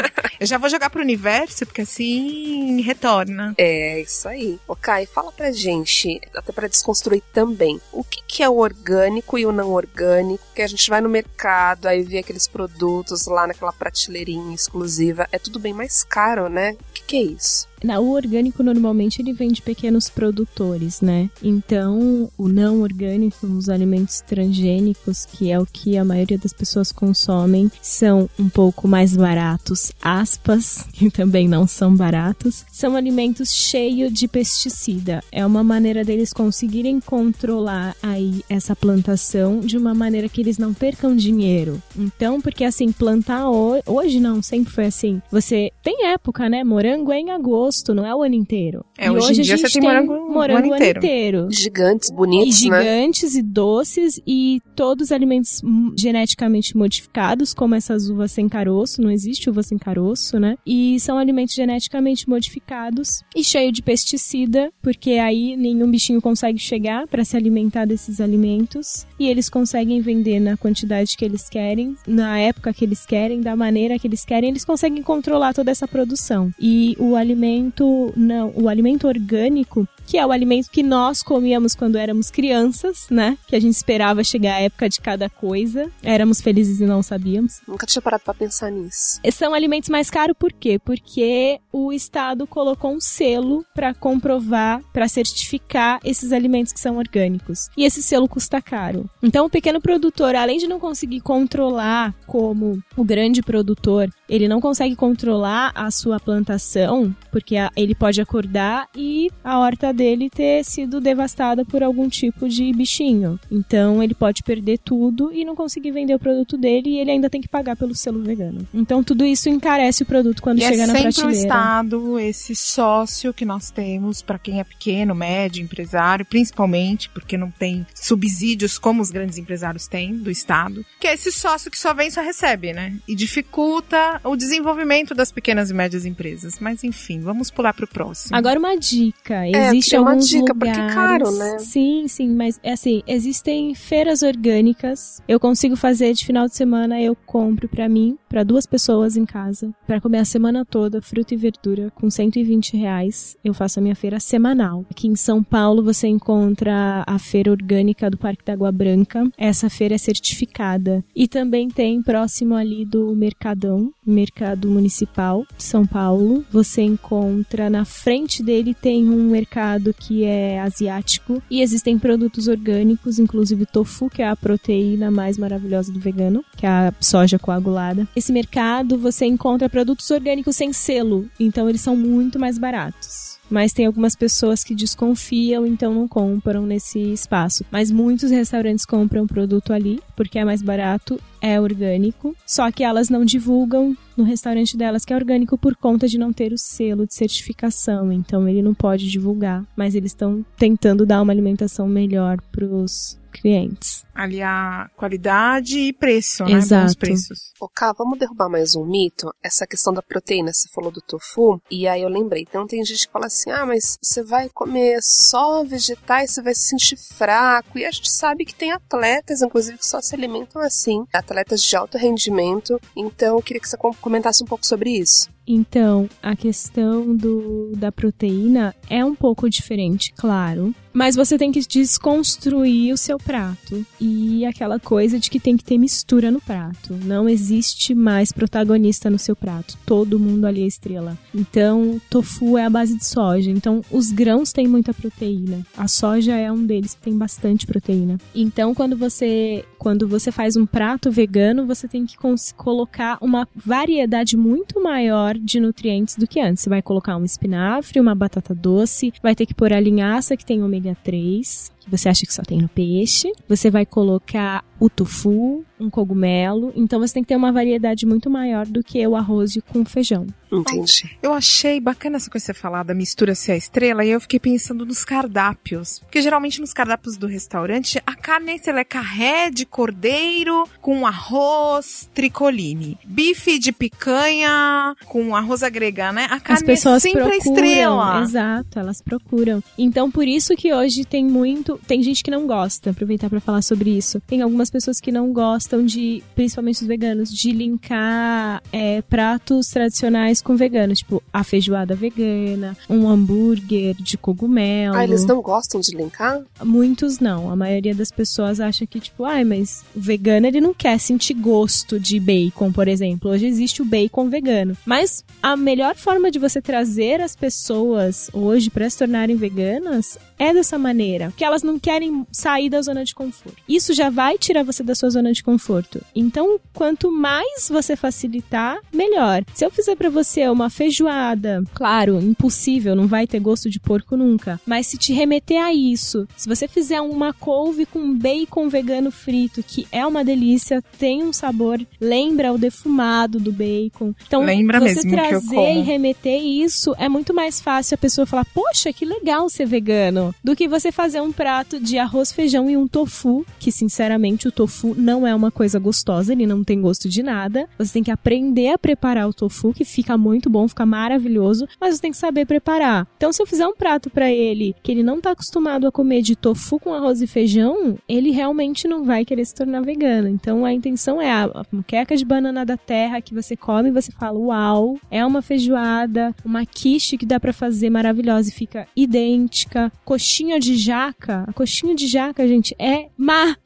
eu já vou jogar pro universo, porque assim retorna. É, isso aí. O Kai, fala pra gente, até pra desconstruir também, o que, que é o orgânico e o não orgânico? Que a gente vai no mercado, aí vê aqueles produtos lá naquela prateleirinha exclusiva. É tudo bem mais caro, né? O que, que é isso? O orgânico normalmente ele vem de pequenos produtores, né? Então, o não orgânico, os alimentos transgênicos, que é o que a maioria das pessoas consomem, são um pouco mais baratos, aspas, que também não são baratos. São alimentos cheios de pesticida. É uma maneira deles conseguirem controlar aí essa plantação de uma maneira que eles não percam dinheiro. Então, porque assim, plantar hoje não, sempre foi assim. Você tem época, né? Morango é em agosto agosto, não é o ano inteiro. É, e hoje, hoje em dia você tem morango, morango o ano inteiro. inteiro. Gigantes, bonitos, e né? gigantes e doces e todos alimentos geneticamente modificados, como essas uvas sem caroço, não existe uva sem caroço, né? E são alimentos geneticamente modificados e cheio de pesticida, porque aí nenhum bichinho consegue chegar para se alimentar desses alimentos e eles conseguem vender na quantidade que eles querem, na época que eles querem, da maneira que eles querem, eles conseguem controlar toda essa produção. E o alimento alimento não, o alimento orgânico, que é o alimento que nós comíamos quando éramos crianças, né? Que a gente esperava chegar a época de cada coisa. Éramos felizes e não sabíamos. Nunca tinha parado para pensar nisso. São alimentos mais mais caro por quê? Porque o Estado colocou um selo para comprovar, para certificar esses alimentos que são orgânicos. E esse selo custa caro. Então, o pequeno produtor, além de não conseguir controlar como o grande produtor, ele não consegue controlar a sua plantação, porque ele pode acordar e a horta dele ter sido devastada por algum tipo de bichinho. Então, ele pode perder tudo e não conseguir vender o produto dele e ele ainda tem que pagar pelo selo vegano. Então, tudo isso encarece o produto quando e chega é na prateleira. sempre o Estado, esse sócio que nós temos para quem é pequeno, médio, empresário, principalmente porque não tem subsídios como os grandes empresários têm do Estado, que é esse sócio que só vem e só recebe, né? E dificulta o desenvolvimento das pequenas e médias empresas. Mas enfim, vamos pular pro próximo. Agora uma dica, É, existe tem uma dica, lugares... porque é caro, né? Sim, sim, mas é assim, existem feiras orgânicas. Eu consigo fazer de final de semana, eu compro pra mim, pra duas pessoas em casa, pra comer a semana toda, fruta e verdura, com 120 reais. Eu faço a minha feira semanal. Aqui em São Paulo você encontra a feira orgânica do Parque da Água Branca. Essa feira é certificada. E também tem próximo ali do Mercadão, Mercado Municipal de São Paulo. Você encontra na frente dele tem um mercado que é asiático e existem produtos orgânicos, inclusive tofu, que é a proteína mais maravilhosa do vegano, que é a soja coagulada. Esse mercado você encontra produtos orgânicos sem selo, então eles são muito mais baratos. Mas tem algumas pessoas que desconfiam, então não compram nesse espaço. Mas muitos restaurantes compram produto ali, porque é mais barato, é orgânico. Só que elas não divulgam no restaurante delas que é orgânico por conta de não ter o selo de certificação. Então ele não pode divulgar. Mas eles estão tentando dar uma alimentação melhor pros clientes. Ali a qualidade e preço, né? Exato. Bons preços. Ô, Ká, vamos derrubar mais um mito? Essa questão da proteína, você falou do tofu, e aí eu lembrei. Então tem gente que fala assim: ah, mas você vai comer só vegetais, você vai se sentir fraco. E a gente sabe que tem atletas, inclusive, que só se alimentam assim, atletas de alto rendimento. Então eu queria que você com- comentasse um pouco sobre isso. Então, a questão do, da proteína é um pouco diferente, claro. Mas você tem que desconstruir o seu prato. E aquela coisa de que tem que ter mistura no prato. Não existe mais protagonista no seu prato. Todo mundo ali é estrela. Então, tofu é a base de soja. Então, os grãos têm muita proteína. A soja é um deles que tem bastante proteína. Então, quando você quando você faz um prato vegano, você tem que colocar uma variedade muito maior de nutrientes do que antes. Você vai colocar um espinafre, uma batata doce, vai ter que pôr a linhaça que tem ômega 3, que você acha que só tem no peixe. Você vai colocar o tofu, um cogumelo. Então você tem que ter uma variedade muito maior do que o arroz e com feijão. Entendi. Eu achei bacana essa coisa que você falar da mistura ser a estrela e eu fiquei pensando nos cardápios. Porque geralmente nos cardápios do restaurante, a carne sei lá, é carré de cordeiro com arroz tricoline. Bife de picanha com arroz agregado, né? A carne As pessoas é sempre a procuram, estrela. exato, elas procuram. Então por isso que hoje tem muito, tem gente que não gosta, aproveitar pra falar sobre isso. Tem algumas pessoas que não gostam de, principalmente os veganos, de linkar é, pratos tradicionais com veganos, tipo a feijoada vegana, um hambúrguer de cogumelo. Ah, eles não gostam de linkar? Muitos não. A maioria das pessoas acha que, tipo, ai, mas o vegano ele não quer sentir gosto de bacon, por exemplo. Hoje existe o bacon vegano. Mas a melhor forma de você trazer as pessoas hoje para se tornarem veganas é dessa maneira. Que elas não querem sair da zona de conforto. Isso já vai tirar você da sua zona de conforto. Então, quanto mais você facilitar, melhor. Se eu fizer para você uma feijoada, claro, impossível, não vai ter gosto de porco nunca. Mas se te remeter a isso, se você fizer uma couve com bacon vegano frito, que é uma delícia, tem um sabor, lembra o defumado do bacon. Então, Lembra você trazer e remeter isso é muito mais fácil a pessoa falar: "Poxa, que legal ser vegano", do que você fazer um prato de arroz, feijão e um tofu, que sinceramente o tofu não é uma coisa gostosa, ele não tem gosto de nada. Você tem que aprender a preparar o tofu, que fica muito bom, fica maravilhoso, mas você tem que saber preparar. Então, se eu fizer um prato pra ele que ele não tá acostumado a comer de tofu com arroz e feijão, ele realmente não vai querer se tornar vegano. Então, a intenção é a muqueca de banana da terra que você come e você fala: "Uau, é uma feijoada, uma quiche que dá pra fazer maravilhosa e fica idêntica, coxinha de jaca jaca, a coxinha de jaca, gente, é maravilhosa.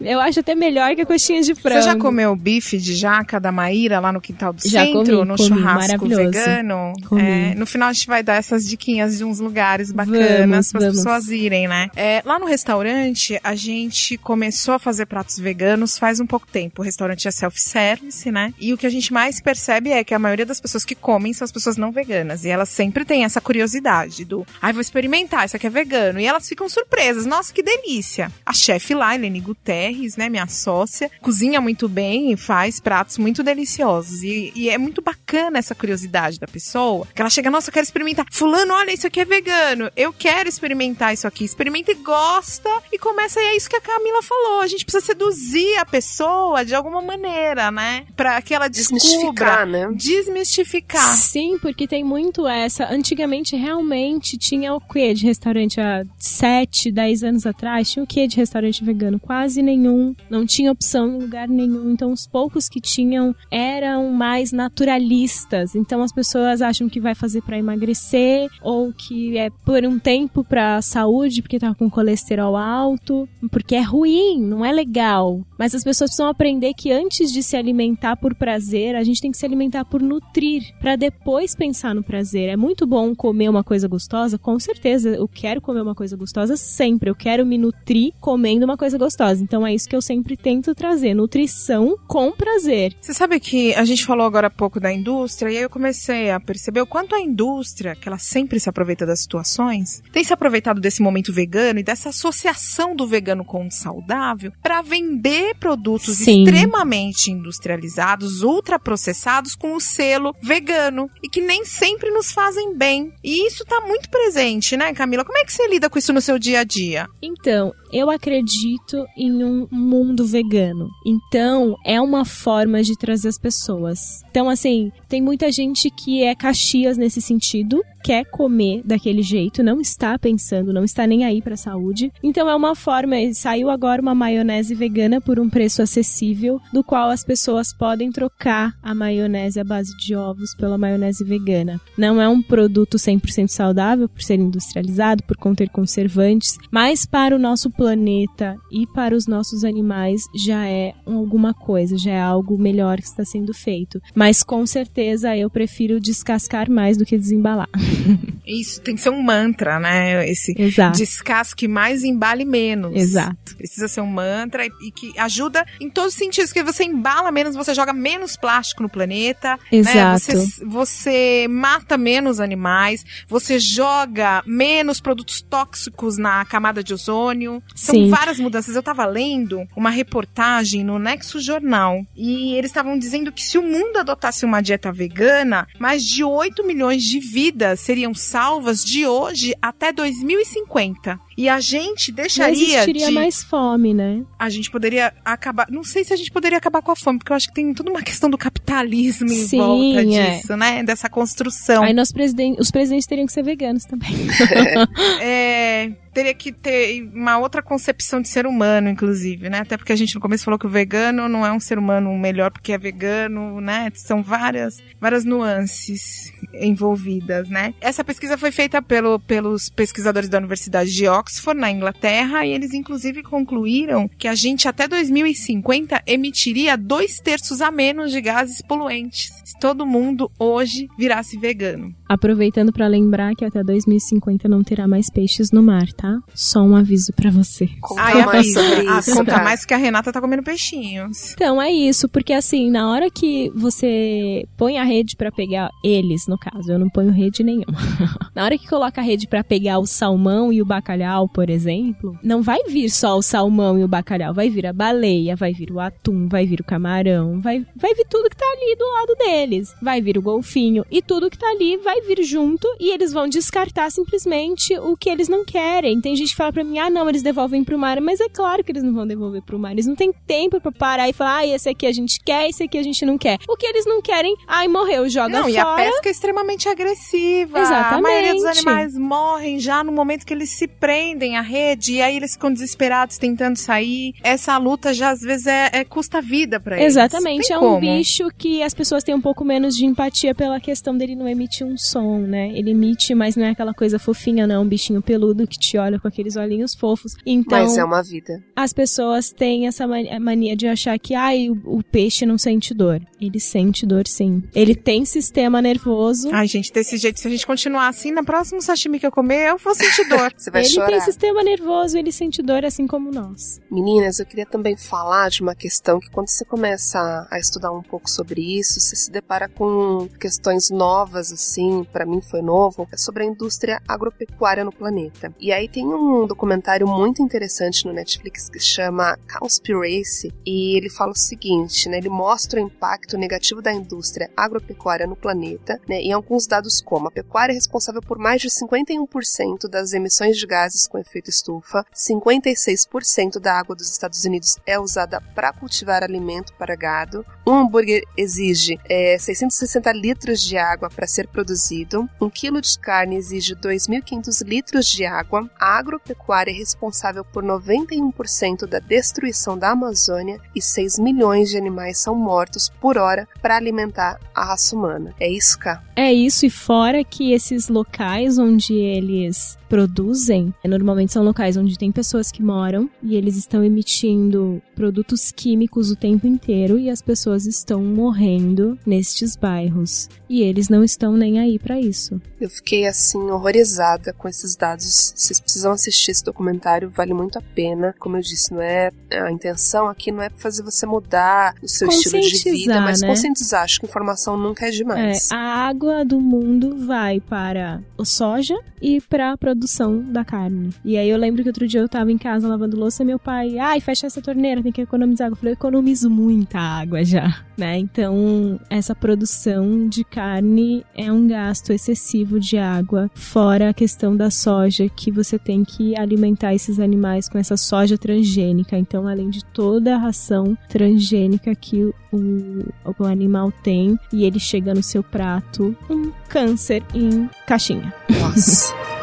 Eu acho até melhor que a coxinha de frango. Você já comeu bife de jaca da Maíra lá no quintal do Já centro, comi, no comi, churrasco vegano? É, no final a gente vai dar essas diquinhas de uns lugares bacanas para as pessoas irem, né? É, lá no restaurante a gente começou a fazer pratos veganos faz um pouco tempo. O restaurante é self-service, né? E o que a gente mais percebe é que a maioria das pessoas que comem são as pessoas não veganas. E elas sempre têm essa curiosidade do, ai, vou experimentar, isso aqui é vegano. E elas ficam surpresas. Nossa, que delícia. A chefe lá, Helene Guterres, né, minha sócia, cozinha muito bem e faz pratos muito deliciosos. E, e é muito bacana essa curiosidade da pessoa, que ela chega, nossa, eu quero experimentar. Fulano, olha, isso aqui é vegano. Eu quero experimentar isso aqui. Experimenta e gosta. E começa, e é isso que a Camila falou. A gente precisa seduzir a pessoa de alguma maneira, né? Pra que ela descubra. Desmistificar, né? Desmistificar. Sim, porque tem muito essa. Antigamente, realmente, tinha o quê de restaurante há 7, 10 anos atrás? Tinha o quê de restaurante vegano? Quase nenhum. Não tinha opção em lugar nenhum. Então, os poucos que tinham eram mais naturalistas. Então, as pessoas acham que vai fazer pra emagrecer ou que é por um tempo pra saúde, porque tá com colesterol alto, porque é ruim, não é legal. Mas as pessoas precisam aprender que antes de se alimentar por prazer, a gente tem que se alimentar por nutrir, pra depois pensar no prazer. É muito bom comer uma coisa gostosa, com certeza. Eu quero comer uma coisa gostosa sempre. Eu quero me nutrir comendo uma coisa gostosa. Então é isso que eu sempre tento trazer, nutrição com prazer. Você sabe que a gente falou agora há pouco da indústria e aí eu comecei a perceber o quanto a indústria, que ela sempre se aproveita das situações, tem se aproveitado desse momento vegano e dessa associação do vegano com o saudável para vender produtos Sim. extremamente industrializados, ultraprocessados com o selo vegano e que nem sempre nos fazem bem. E isso tá muito presente, né, Camila? Como é que você lida com isso no seu dia a dia? Então, eu acredito em um mundo vegano. Então, é uma forma de trazer as pessoas. Então, assim, tem muita gente que é caxias nesse sentido, quer comer daquele jeito, não está pensando, não está nem aí para a saúde. Então, é uma forma. Saiu agora uma maionese vegana por um preço acessível, do qual as pessoas podem trocar a maionese à base de ovos pela maionese vegana. Não é um produto 100% saudável por ser industrializado, por conter conservantes, mas para o nosso planeta e para os nossos animais já é alguma coisa, já é algo melhor que está sendo feito. Mas com certeza eu prefiro descascar mais do que desembalar. Isso tem que ser um mantra, né? Esse Exato. descasque mais, embale menos. Exato. Precisa ser um mantra e, e que ajuda em todos os sentidos, que você embala menos, você joga menos plástico no planeta, né? Exato. Você, você mata menos animais, você joga menos produtos tóxicos na camada de ozônio. São Sim. várias mudanças. Eu tava lendo uma reportagem no Nexo Jornal e eles estavam dizendo que se o mundo adotasse uma dieta vegana, mais de 8 milhões de vidas seriam salvas de hoje até 2050. E a gente Não deixaria existiria de mais fome, né? a gente poderia acabar. Não sei se a gente poderia acabar com a fome, porque eu acho que tem toda uma questão do capitalismo em Sim, volta é. disso, né? Dessa construção. Aí nós presiden- os presidentes teriam que ser veganos também. É, teria que ter uma outra concepção de ser humano, inclusive, né? Até porque a gente no começo falou que o vegano não é um ser humano melhor porque é vegano, né? São várias, várias nuances envolvidas, né? Essa pesquisa foi feita pelo, pelos pesquisadores da Universidade de Oxford, na Inglaterra, e eles inclusive concluíram que a gente até 2050 emitiria dois terços a menos de gases poluentes se todo mundo hoje virasse vegano. Aproveitando pra lembrar que até 2050 não terá mais peixes no mar, tá? Só um aviso pra você. Conta Ai, mais sobre Ah, isso. conta mais que a Renata tá comendo peixinhos. Então é isso, porque assim, na hora que você põe a rede pra pegar eles, no caso, eu não ponho rede nenhuma. na hora que coloca a rede pra pegar o salmão e o bacalhau, por exemplo, não vai vir só o salmão e o bacalhau, vai vir a baleia, vai vir o atum, vai vir o camarão, vai, vai vir tudo que tá ali do lado deles. Vai vir o golfinho e tudo que tá ali vai vir junto e eles vão descartar simplesmente o que eles não querem. Tem gente que fala pra mim, ah, não, eles devolvem pro mar, mas é claro que eles não vão devolver pro mar. Eles não têm tempo pra parar e falar, ah, esse aqui a gente quer, esse aqui a gente não quer. O que eles não querem, ai, morreu, joga Não, fora. e a pesca é extremamente agressiva. Exatamente. A maioria dos animais morrem já no momento que eles se prendem à rede e aí eles ficam desesperados tentando sair. Essa luta já às vezes é, é custa vida pra eles. Exatamente, Tem é um como. bicho que as pessoas têm um pouco menos de empatia pela questão dele não emitir um som, né? Ele emite, mas não é aquela coisa fofinha, não, é um bichinho peludo que te olha com aqueles olhinhos fofos. Então, Mas é uma vida. as pessoas têm essa mania de achar que ai, o, o peixe não sente dor. Ele sente dor sim. Ele tem sistema nervoso. Ai, gente, desse jeito, se a gente continuar assim, na próxima sashimi que eu comer, eu vou sentir dor. Você vai ele chorar. Tem sistema nervoso, ele sente dor assim como nós. Meninas, eu queria também falar de uma questão que quando você começa a estudar um pouco sobre isso, você se depara com questões novas, assim, para mim foi novo, é sobre a indústria agropecuária no planeta. E aí tem um documentário muito interessante no Netflix que chama Conspiracy, e ele fala o seguinte, né, ele mostra o impacto negativo da indústria agropecuária no planeta, né, e alguns dados como a pecuária é responsável por mais de 51% das emissões de gases com efeito estufa, 56% da água dos Estados Unidos é usada para cultivar alimento para gado, um hambúrguer exige é, 660 litros de água para ser produzido, um quilo de carne exige 2.500 litros de água, a agropecuária é responsável por 91% da destruição da Amazônia e 6 milhões de animais são mortos por hora para alimentar a raça humana. É isso, Cá? É isso, e fora que esses locais onde eles produzem, normalmente são locais onde tem pessoas que moram e eles estão emitindo produtos químicos o tempo inteiro e as pessoas estão morrendo nestes bairros. E eles não estão nem aí para isso. Eu fiquei assim horrorizada com esses dados. Vocês precisam assistir esse documentário, vale muito a pena. Como eu disse, não é a intenção aqui não é fazer você mudar o seu estilo de vida, mas né? conscientizar. Acho que informação nunca é demais. É, a água do mundo vai para o soja e para a produção da carne. E aí eu lembro que outro dia eu tava em casa lavando louça e meu pai, ai, fecha essa torneira, tem que economizar água. Eu falei, eu economizo muita água já, né? Então, essa produção de carne é um gasto excessivo de água, fora a questão da soja, que você tem que alimentar esses animais com essa soja transgênica. Então, além de toda a ração transgênica que o, o animal tem, e ele chega no seu prato, um câncer em caixinha. Nossa.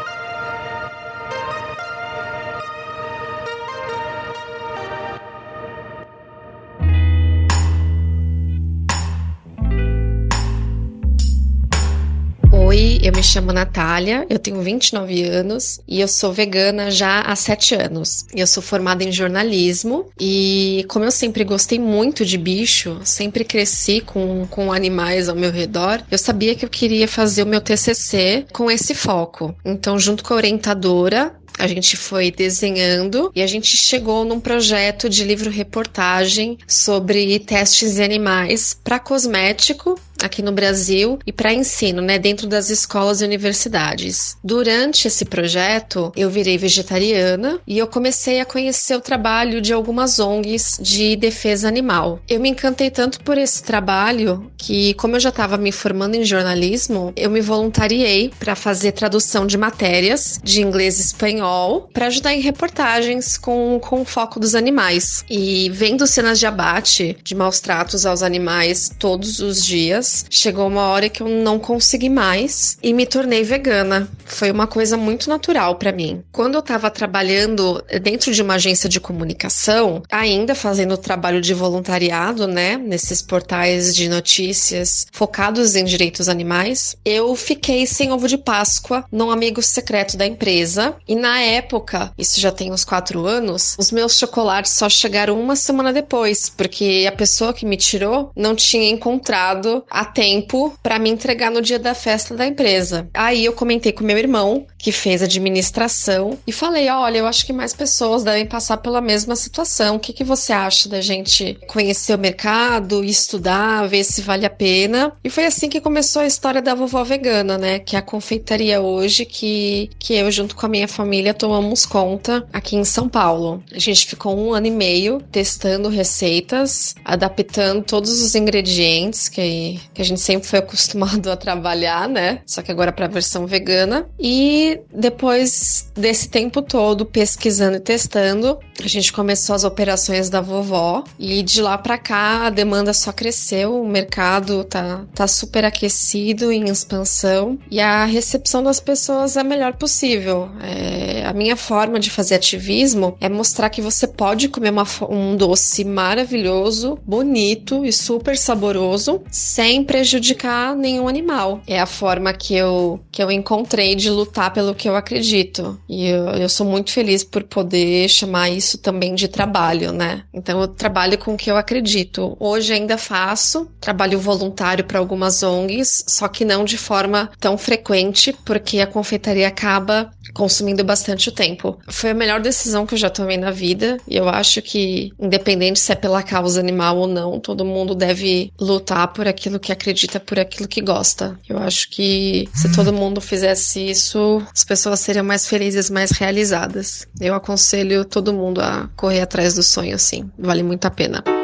Oi, eu me chamo Natália, eu tenho 29 anos e eu sou vegana já há 7 anos. Eu sou formada em jornalismo e, como eu sempre gostei muito de bicho, sempre cresci com, com animais ao meu redor, eu sabia que eu queria fazer o meu TCC com esse foco. Então, junto com a orientadora, a gente foi desenhando e a gente chegou num projeto de livro-reportagem sobre testes em animais para cosmético aqui no Brasil e para ensino, né, dentro das escolas e universidades. Durante esse projeto, eu virei vegetariana e eu comecei a conhecer o trabalho de algumas ONGs de defesa animal. Eu me encantei tanto por esse trabalho que, como eu já estava me formando em jornalismo, eu me voluntariei para fazer tradução de matérias de inglês e espanhol para ajudar em reportagens com, com o foco dos animais. E vendo cenas de abate, de maus tratos aos animais todos os dias, chegou uma hora que eu não consegui mais e me tornei vegana. Foi uma coisa muito natural para mim. Quando eu estava trabalhando dentro de uma agência de comunicação, ainda fazendo trabalho de voluntariado, né, nesses portais de notícias focados em direitos animais, eu fiquei sem ovo de Páscoa num amigo secreto da empresa. E na época, isso já tem uns quatro anos, os meus chocolates só chegaram uma semana depois, porque a pessoa que me tirou não tinha encontrado a tempo para me entregar no dia da festa da empresa. Aí eu comentei com meu irmão, que fez administração, e falei: olha, eu acho que mais pessoas devem passar pela mesma situação. O que, que você acha da gente conhecer o mercado, estudar, ver se vale a pena? E foi assim que começou a história da vovó vegana, né? Que é a confeitaria hoje que, que eu, junto com a minha família, tomamos conta aqui em São Paulo. A gente ficou um ano e meio testando receitas, adaptando todos os ingredientes que que a gente sempre foi acostumado a trabalhar, né? Só que agora para a versão vegana. E depois desse tempo todo pesquisando e testando, a gente começou as operações da vovó e de lá para cá a demanda só cresceu, o mercado tá, tá super aquecido em expansão e a recepção das pessoas é a melhor possível. É, a minha forma de fazer ativismo é mostrar que você pode comer uma, um doce maravilhoso, bonito e super saboroso sem prejudicar nenhum animal. É a forma que eu, que eu encontrei de lutar pelo que eu acredito. E eu, eu sou muito feliz por poder chamar isso também de trabalho, né? Então eu trabalho com o que eu acredito. Hoje ainda faço trabalho voluntário para algumas ONGs, só que não de forma tão frequente, porque a confeitaria acaba consumindo bastante o tempo. Foi a melhor decisão que eu já tomei na vida e eu acho que, independente se é pela causa animal ou não, todo mundo deve lutar por aquilo que acredita, por aquilo que gosta. Eu acho que se todo mundo fizesse isso, as pessoas seriam mais felizes, mais realizadas. Eu aconselho todo mundo a correr atrás do sonho, sim. Vale muito a pena.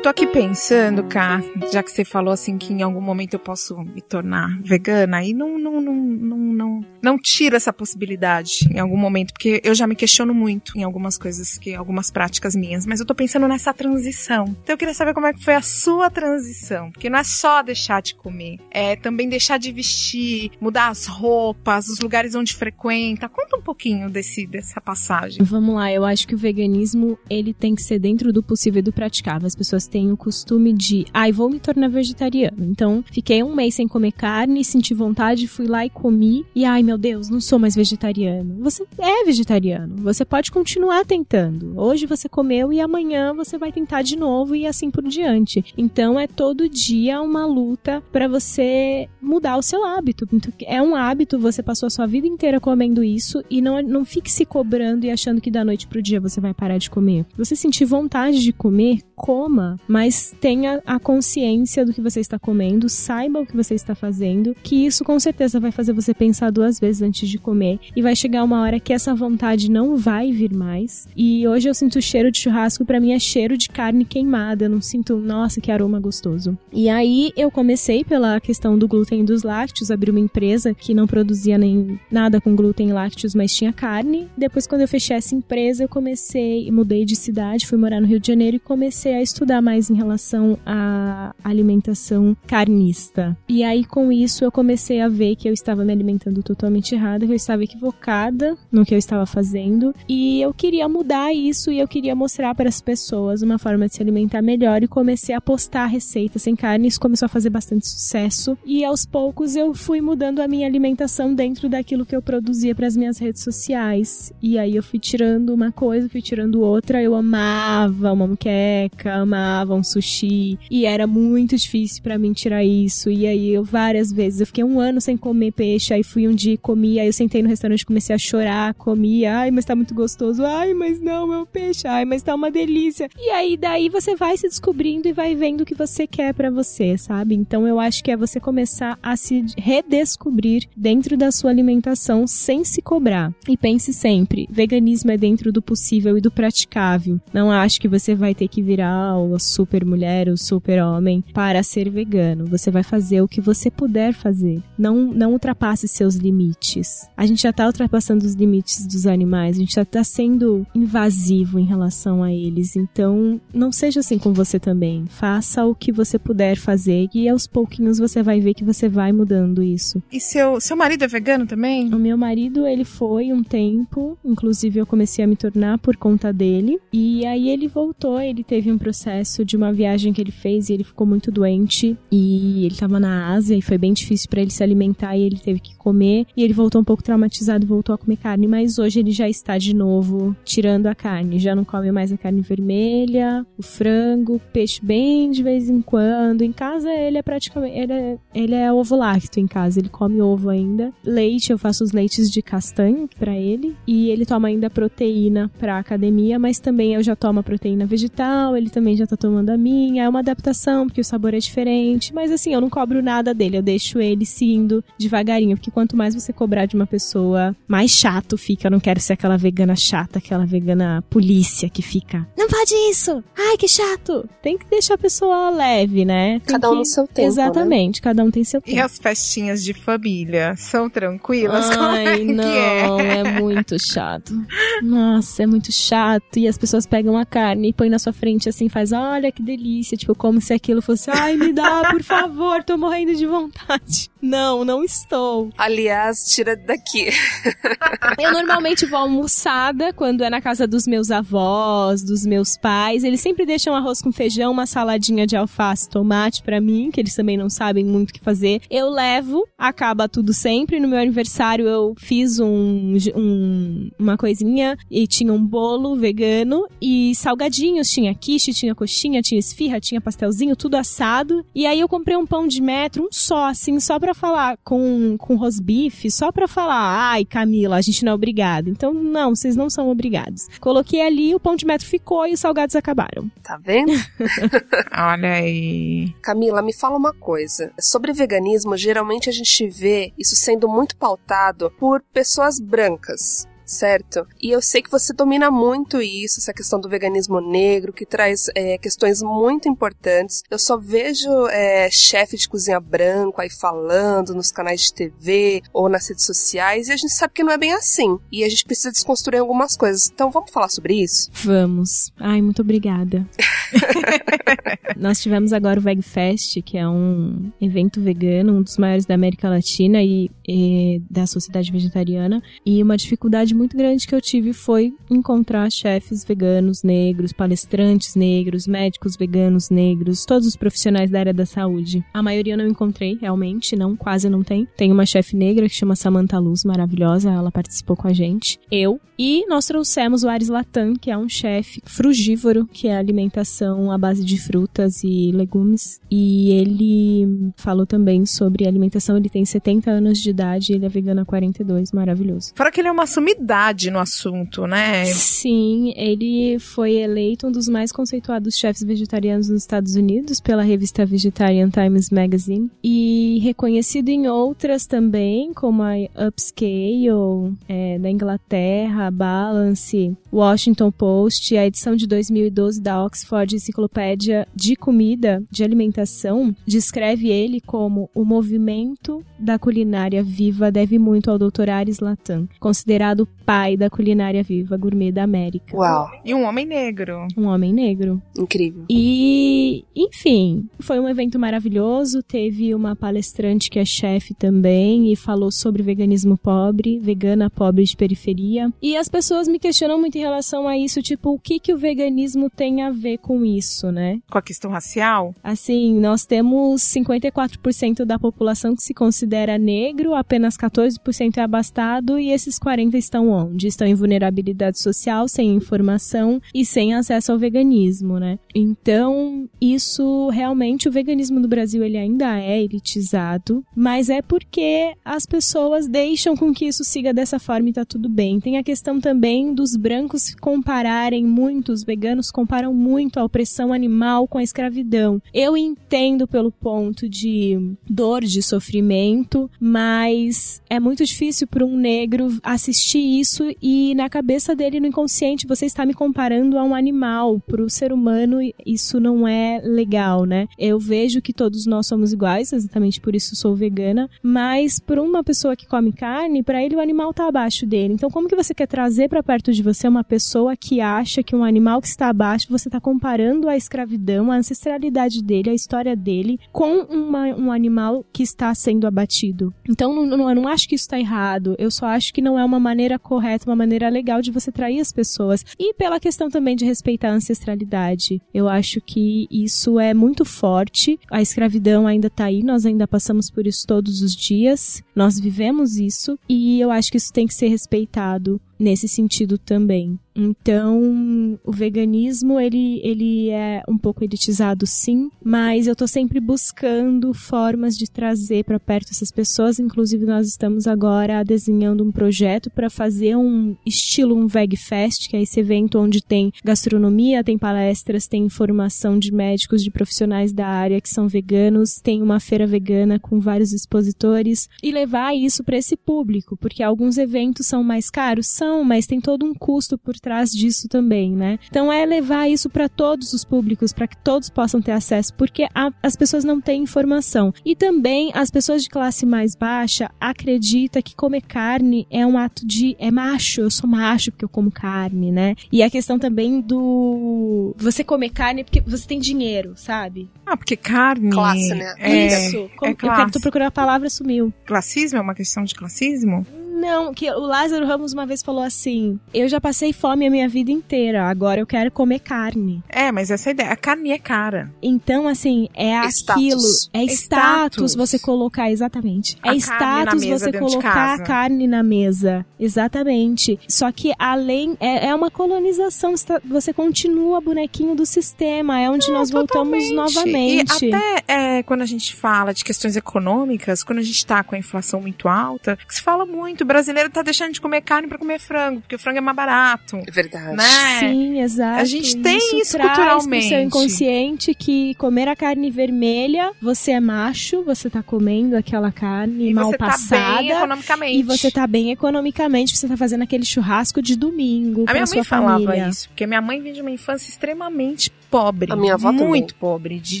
Tô aqui pensando, Cá, já que você falou assim que em algum momento eu posso me tornar vegana, e não, não, não, não, não, não essa possibilidade em algum momento, porque eu já me questiono muito em algumas coisas, que algumas práticas minhas, mas eu tô pensando nessa transição. Então eu queria saber como é que foi a sua transição, porque não é só deixar de comer, é também deixar de vestir, mudar as roupas, os lugares onde frequenta. Conta um pouquinho desse, dessa passagem. Vamos lá, eu acho que o veganismo, ele tem que ser dentro do possível e do praticável. As pessoas têm o costume de, ai, ah, vou me tornar vegetariano. Então, fiquei um mês sem comer carne, senti vontade, fui lá e comi. E, ai, meu Deus, não sou mais vegetariano. Você é vegetariano. Você pode continuar tentando. Hoje você comeu e amanhã você vai tentar de novo e assim por diante. Então, é todo dia uma luta para você mudar o seu hábito. Então, é um hábito, você passou a sua vida inteira comendo isso e não, não fique se cobrando e achando que da noite pro dia você vai parar de comer. Você sentir vontade de comer, coma, mas tenha a consciência do que você está comendo, saiba o que você está fazendo, que isso com certeza vai fazer você pensar duas vezes antes de comer e vai chegar uma hora que essa vontade não vai vir mais. E hoje eu sinto cheiro de churrasco, para mim é cheiro de carne queimada, eu não sinto, nossa, que aroma gostoso. E aí eu comecei pela questão do glúten e dos lácteos, abri uma empresa que não produzia nem nada com glúten e lácteos, mas tinha carne. Depois quando eu fechei essa empresa, eu comecei, mudei de cidade, fui morar no Rio de Janeiro e comecei a estudar mais em relação à alimentação carnista. E aí, com isso, eu comecei a ver que eu estava me alimentando totalmente errado, que eu estava equivocada no que eu estava fazendo. E eu queria mudar isso e eu queria mostrar para as pessoas uma forma de se alimentar melhor. E comecei a postar receitas sem carne. Isso começou a fazer bastante sucesso. E aos poucos eu fui mudando a minha alimentação dentro daquilo que eu produzia para as minhas redes sociais. E aí eu fui tirando uma coisa, fui tirando outra. Eu amava uma muqueca, amava um sushi e era muito difícil para mim tirar isso. E aí eu várias vezes, eu fiquei um ano sem comer peixe, aí fui um dia e comi, aí eu sentei no restaurante comecei a chorar, comi, ai, mas tá muito gostoso, ai, mas não, meu peixe, ai, mas tá uma delícia. E aí daí você vai se descobrindo e vai vendo o que você quer para você, sabe? Então eu acho que é você começar a se redescobrir dentro da sua alimentação sem se cobrar. E pense sempre, veganismo é dentro do possível e do praticável. Não acho que você vai ter que virar o super mulher, o super homem para ser vegano. Você vai fazer o que você puder fazer. Não, não ultrapasse seus limites. A gente já está ultrapassando os limites dos animais, a gente já está sendo invasivo em relação a eles. Então, não seja assim com você também. Faça o que você puder fazer e aos pouquinhos você vai ver que você vai mudando isso. E seu, seu marido é vegano também? O meu marido, ele foi um tempo, inclusive eu comecei a me tornar por conta dele. E aí ele voltou, ele teve um processo de uma viagem que ele fez e ele ficou muito doente. E ele estava na Ásia e foi bem difícil para ele se alimentar e ele teve que comer e ele voltou um pouco traumatizado voltou a comer carne, mas hoje ele já está de novo tirando a carne, já não come mais a carne vermelha, o frango, peixe bem de vez em quando. Em casa ele é praticamente ele é, ele é ovo lácteo em casa, ele come ovo ainda. Leite, eu faço os leites de castanho para ele e ele toma ainda proteína para academia, mas também eu já tomo proteína vegetal, ele também já tá tomando a minha. É uma adaptação, porque o sabor é diferente. Mas assim, eu não cobro nada dele. Eu deixo ele se indo devagarinho. Porque quanto mais você cobrar de uma pessoa, mais chato fica. Eu não quero ser aquela vegana chata, aquela vegana polícia que fica. Não pode isso! Ai, que chato! Tem que deixar a pessoa leve, né? Tem cada um que... no seu tempo. Né? Exatamente, né? cada um tem seu tempo. E as festinhas de família são tranquilas? Ai, Como é não, é? é muito chato. Nossa, é muito chato. E as pessoas pegam a carne e põem na sua frente assim, faz, olha que delícia, tipo, como se aquilo fosse, ai, me dá, por favor, tô morrendo de vontade. Não, não estou. Aliás, tira daqui. eu normalmente vou almoçada quando é na casa dos meus avós, dos meus pais. Eles sempre deixam arroz com feijão, uma saladinha de alface, tomate para mim, que eles também não sabem muito o que fazer. Eu levo, acaba tudo sempre. No meu aniversário eu fiz um, um uma coisinha e tinha um bolo vegano e salgadinhos. Tinha quiche, tinha coxinha, tinha esfirra, tinha pastelzinho, tudo assado. E aí eu comprei um pão de metro, um só, assim, só pra falar com, com rosbife, só pra falar, ai, Camila, a gente não é obrigado. Então, não, vocês não são obrigados. Coloquei ali, o pão de metro ficou e os salgados acabaram. Tá vendo? Olha aí. Camila, me fala uma coisa. Sobre veganismo, geralmente a gente vê isso sendo muito pautado por pessoas brancas certo? E eu sei que você domina muito isso, essa questão do veganismo negro, que traz é, questões muito importantes. Eu só vejo é, chefe de cozinha branco aí falando nos canais de TV ou nas redes sociais, e a gente sabe que não é bem assim. E a gente precisa desconstruir algumas coisas. Então vamos falar sobre isso? Vamos. Ai, muito obrigada. Nós tivemos agora o VegFest, que é um evento vegano, um dos maiores da América Latina e, e da sociedade vegetariana, e uma dificuldade muito grande que eu tive foi encontrar chefes veganos negros, palestrantes negros, médicos veganos negros, todos os profissionais da área da saúde. A maioria eu não encontrei, realmente, não, quase não tem. Tem uma chefe negra que chama Samantha Luz, maravilhosa, ela participou com a gente. Eu. E nós trouxemos o Aris Latam, que é um chefe frugívoro, que é alimentação à base de frutas e legumes. E ele falou também sobre alimentação, ele tem 70 anos de idade, ele é vegano há 42, maravilhoso. Fora que ele é uma sumida no assunto, né? Sim, ele foi eleito um dos mais conceituados chefes vegetarianos nos Estados Unidos pela revista Vegetarian Times Magazine e reconhecido em outras também, como a Upscale, é, da Inglaterra, Balance, Washington Post, a edição de 2012 da Oxford Enciclopédia de Comida, de Alimentação, descreve ele como o movimento da culinária viva deve muito ao Dr. Aris Latam, considerado pai da culinária viva gourmet da América. Uau. E um homem negro. Um homem negro. Incrível. E, enfim, foi um evento maravilhoso. Teve uma palestrante que é chefe também e falou sobre veganismo pobre, vegana pobre de periferia. E as pessoas me questionam muito em relação a isso, tipo, o que que o veganismo tem a ver com isso, né? Com a questão racial? Assim, nós temos 54% da população que se considera negro, apenas 14% é abastado e esses 40 estão onde? Estão em vulnerabilidade social, sem informação e sem acesso ao veganismo, né? Então, isso realmente o veganismo no Brasil ele ainda é elitizado, mas é porque as pessoas deixam com que isso siga dessa forma e tá tudo bem. Tem a questão também dos brancos compararem muito, os veganos comparam muito a opressão animal com a escravidão. Eu entendo pelo ponto de dor, de sofrimento, mas é muito difícil para um negro assistir isso e na cabeça dele, no inconsciente, você está me comparando a um animal. Para o ser humano, isso não é legal, né? Eu vejo que todos nós somos iguais, exatamente por isso sou vegana, mas para uma pessoa que come carne, para ele o animal está abaixo dele. Então, como que você quer trazer para perto de você uma pessoa que acha que um animal que está abaixo, você está comparando a escravidão, a ancestralidade dele, a história dele, com uma, um animal que está sendo abatido? Então, não, não, eu não acho que isso está errado, eu só acho que não é uma maneira correta, uma maneira legal de você trair as pessoas. E pela questão também de respeitar a ancestralidade. Eu acho que isso é muito forte. A escravidão ainda tá aí, nós ainda passamos por isso todos os dias. Nós vivemos isso e eu acho que isso tem que ser respeitado nesse sentido também. Então, o veganismo, ele, ele é um pouco elitizado sim, mas eu tô sempre buscando formas de trazer para perto essas pessoas, inclusive nós estamos agora desenhando um projeto para fazer um estilo um Veg Fest, que é esse evento onde tem gastronomia, tem palestras, tem informação de médicos, de profissionais da área que são veganos, tem uma feira vegana com vários expositores e levar isso para esse público, porque alguns eventos são mais caros, são mas tem todo um custo por trás disso também, né? Então é levar isso para todos os públicos, para que todos possam ter acesso, porque a, as pessoas não têm informação. E também as pessoas de classe mais baixa acreditam que comer carne é um ato de é macho, eu sou macho porque eu como carne, né? E a questão também do você comer carne porque você tem dinheiro, sabe? Ah, porque carne. Classe, né? É, Isso. é Como, eu classe. quero tô procurando a palavra sumiu. Classismo é uma questão de classismo? Não, que o Lázaro Ramos uma vez falou assim: Eu já passei fome a minha vida inteira, agora eu quero comer carne. É, mas essa é a ideia. A carne é cara. Então, assim, é Status. aquilo. É Status. status você colocar, exatamente. A é status você colocar a carne na mesa. Exatamente. Só que além. É, é uma colonização. você continua bonequinho do sistema. É onde nós voltamos Totalmente. novamente. E até é, quando a gente fala de questões econômicas, quando a gente tá com a inflação muito alta, se fala muito, o brasileiro tá deixando de comer carne para comer frango, porque o frango é mais barato. É verdade. Né? Sim, exato. A gente tem isso traz culturalmente. Seu inconsciente que comer a carne vermelha, você é macho, você tá comendo aquela carne E mal você passada. tá bem economicamente. E você tá bem economicamente, você tá fazendo aquele churrasco de domingo A minha sua mãe falava família. isso, porque minha mãe vem de uma infância extremamente pobre. A minha avó Muito também. pobre. De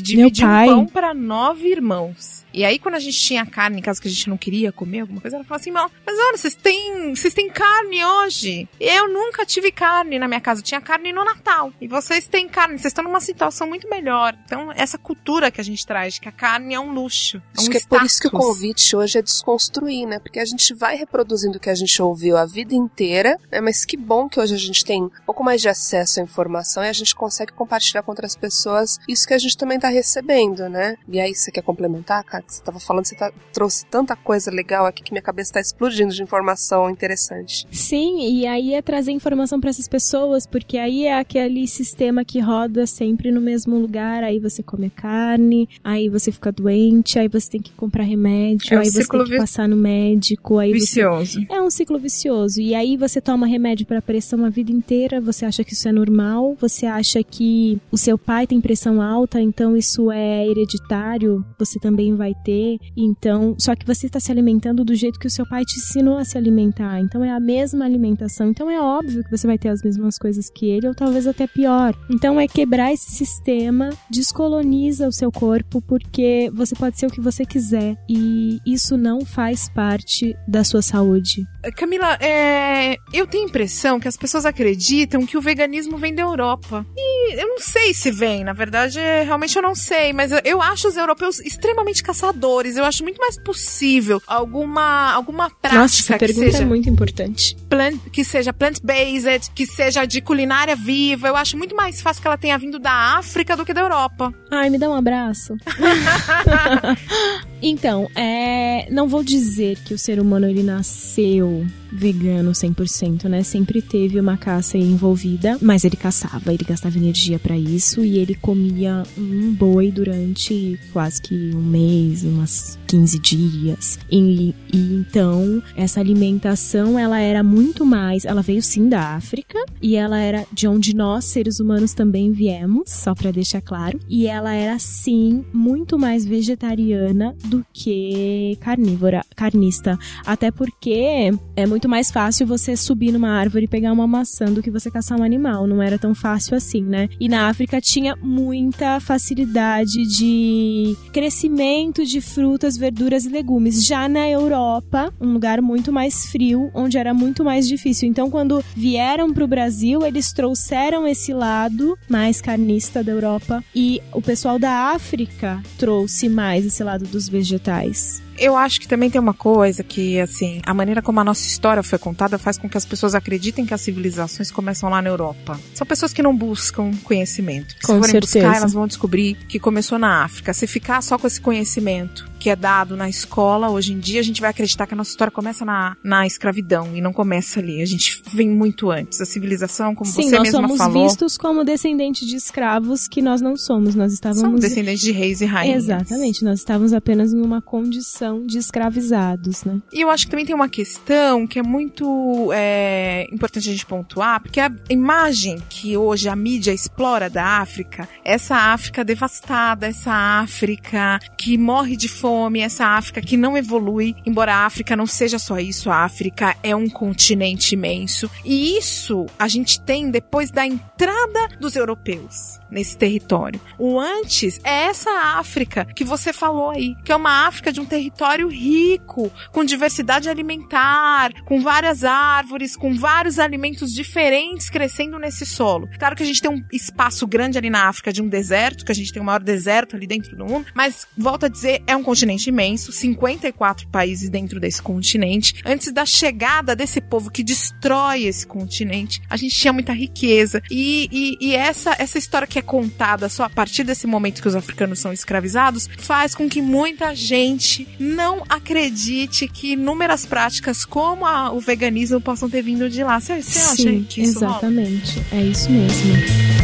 dividir pai. um pão para nove irmãos. E aí, quando a gente tinha carne em casa que a gente não queria comer alguma coisa, ela falava assim: "Mal, mas olha, vocês têm, vocês têm carne hoje. Eu nunca tive carne na minha casa. Eu tinha carne no Natal. E vocês têm carne. Vocês estão numa situação muito melhor. Então, essa cultura que a gente traz que a carne é um luxo. É Acho um que é por isso que o status. convite hoje é desconstruir, né? Porque a gente vai reproduzindo o que a gente ouviu a vida inteira, né? Mas que bom que hoje a gente tem um pouco mais de acesso à informação e a gente consegue compartilhar com outras pessoas isso que a gente também tá recebendo, né? E aí, você quer complementar, cara? Que você tava falando, você tá- trouxe tanta coisa legal aqui que minha cabeça tá explodindo de informação interessante. Sim, e aí é trazer informação pra essas pessoas, porque aí é aquele sistema que roda sempre no mesmo lugar, aí você come carne, aí você fica doente, aí você tem que comprar remédio, É um aí você ciclo tem que vi- passar no médico, aí você vicioso. É um ciclo vicioso. E aí você toma remédio para pressão a vida inteira, você acha que isso é normal, você acha que o seu pai tem pressão alta, então isso é hereditário, você também vai ter. Então, só que você está se alimentando do jeito que o seu pai te ensinou a se alimentar. Então é a mesma alimentação. Então é óbvio que você vai ter as mesmas coisas que ele, ou talvez até pior. Então é quebrar esse sistema, descoloniza o seu corpo, porque você pode ser o que você quiser. E isso não faz parte da sua saúde. Camila, é, eu tenho a impressão que as pessoas acreditam que o veganismo vem da Europa. E eu não sei se vem, na verdade, é, realmente eu não sei, mas eu, eu acho os europeus extremamente caçadores. Eu acho muito mais possível alguma, alguma prática Nossa, essa que pergunta seja é muito importante. plant, que seja plant-based, que seja de culinária viva. Eu acho muito mais fácil que ela tenha vindo da África do que da Europa. Ai, me dá um abraço. então, é, não vou dizer que o ser humano ele nasceu vegano 100%, né? Sempre teve uma caça envolvida, mas ele caçava, ele gastava energia pra isso e ele comia um boi durante quase que um mês, umas 15 dias. E, e então, essa alimentação, ela era muito mais, ela veio sim da África e ela era de onde nós, seres humanos, também viemos, só pra deixar claro. E ela era sim muito mais vegetariana do que carnívora, carnista. Até porque é muito mais fácil você subir numa árvore e pegar uma maçã do que você caçar um animal. Não era tão fácil assim, né? E na África tinha muita facilidade de crescimento de frutas, verduras e legumes. Já na Europa, um lugar muito mais frio, onde era muito mais difícil. Então, quando vieram pro Brasil, eles trouxeram esse lado mais carnista da Europa e o pessoal da África trouxe mais esse lado dos vegetais. Eu acho que também tem uma coisa que, assim, a maneira como a nossa história foi contada faz com que as pessoas acreditem que as civilizações começam lá na Europa. São pessoas que não buscam conhecimento. Com se forem certeza. buscar, elas vão descobrir que começou na África. Se ficar só com esse conhecimento que é dado na escola, hoje em dia, a gente vai acreditar que a nossa história começa na, na escravidão e não começa ali. A gente vem muito antes. A civilização, como Sim, você nós mesma somos falou, vistos como descendentes de escravos que nós não somos. Nós estávamos descendentes de reis e rainhas. Exatamente, nós estávamos apenas em uma condição de escravizados, né? E eu acho que também tem uma questão que é muito é, importante a gente pontuar, porque a imagem que hoje a mídia explora da África, essa África devastada, essa África que morre de fome, fome, essa África que não evolui, embora a África não seja só isso, a África é um continente imenso. E isso a gente tem depois da entrada dos europeus nesse território. O antes é essa África que você falou aí, que é uma África de um território rico, com diversidade alimentar, com várias árvores, com vários alimentos diferentes crescendo nesse solo. Claro que a gente tem um espaço grande ali na África de um deserto, que a gente tem o maior deserto ali dentro do mundo, mas volto a dizer, é um continente imenso, 54 países dentro desse continente. Antes da chegada desse povo que destrói esse continente, a gente tinha muita riqueza. E, e, e essa, essa história que é contada só a partir desse momento que os africanos são escravizados, faz com que muita gente não acredite que inúmeras práticas como a, o veganismo possam ter vindo de lá. Você, você Sim, acha que isso exatamente. Rola? É isso mesmo.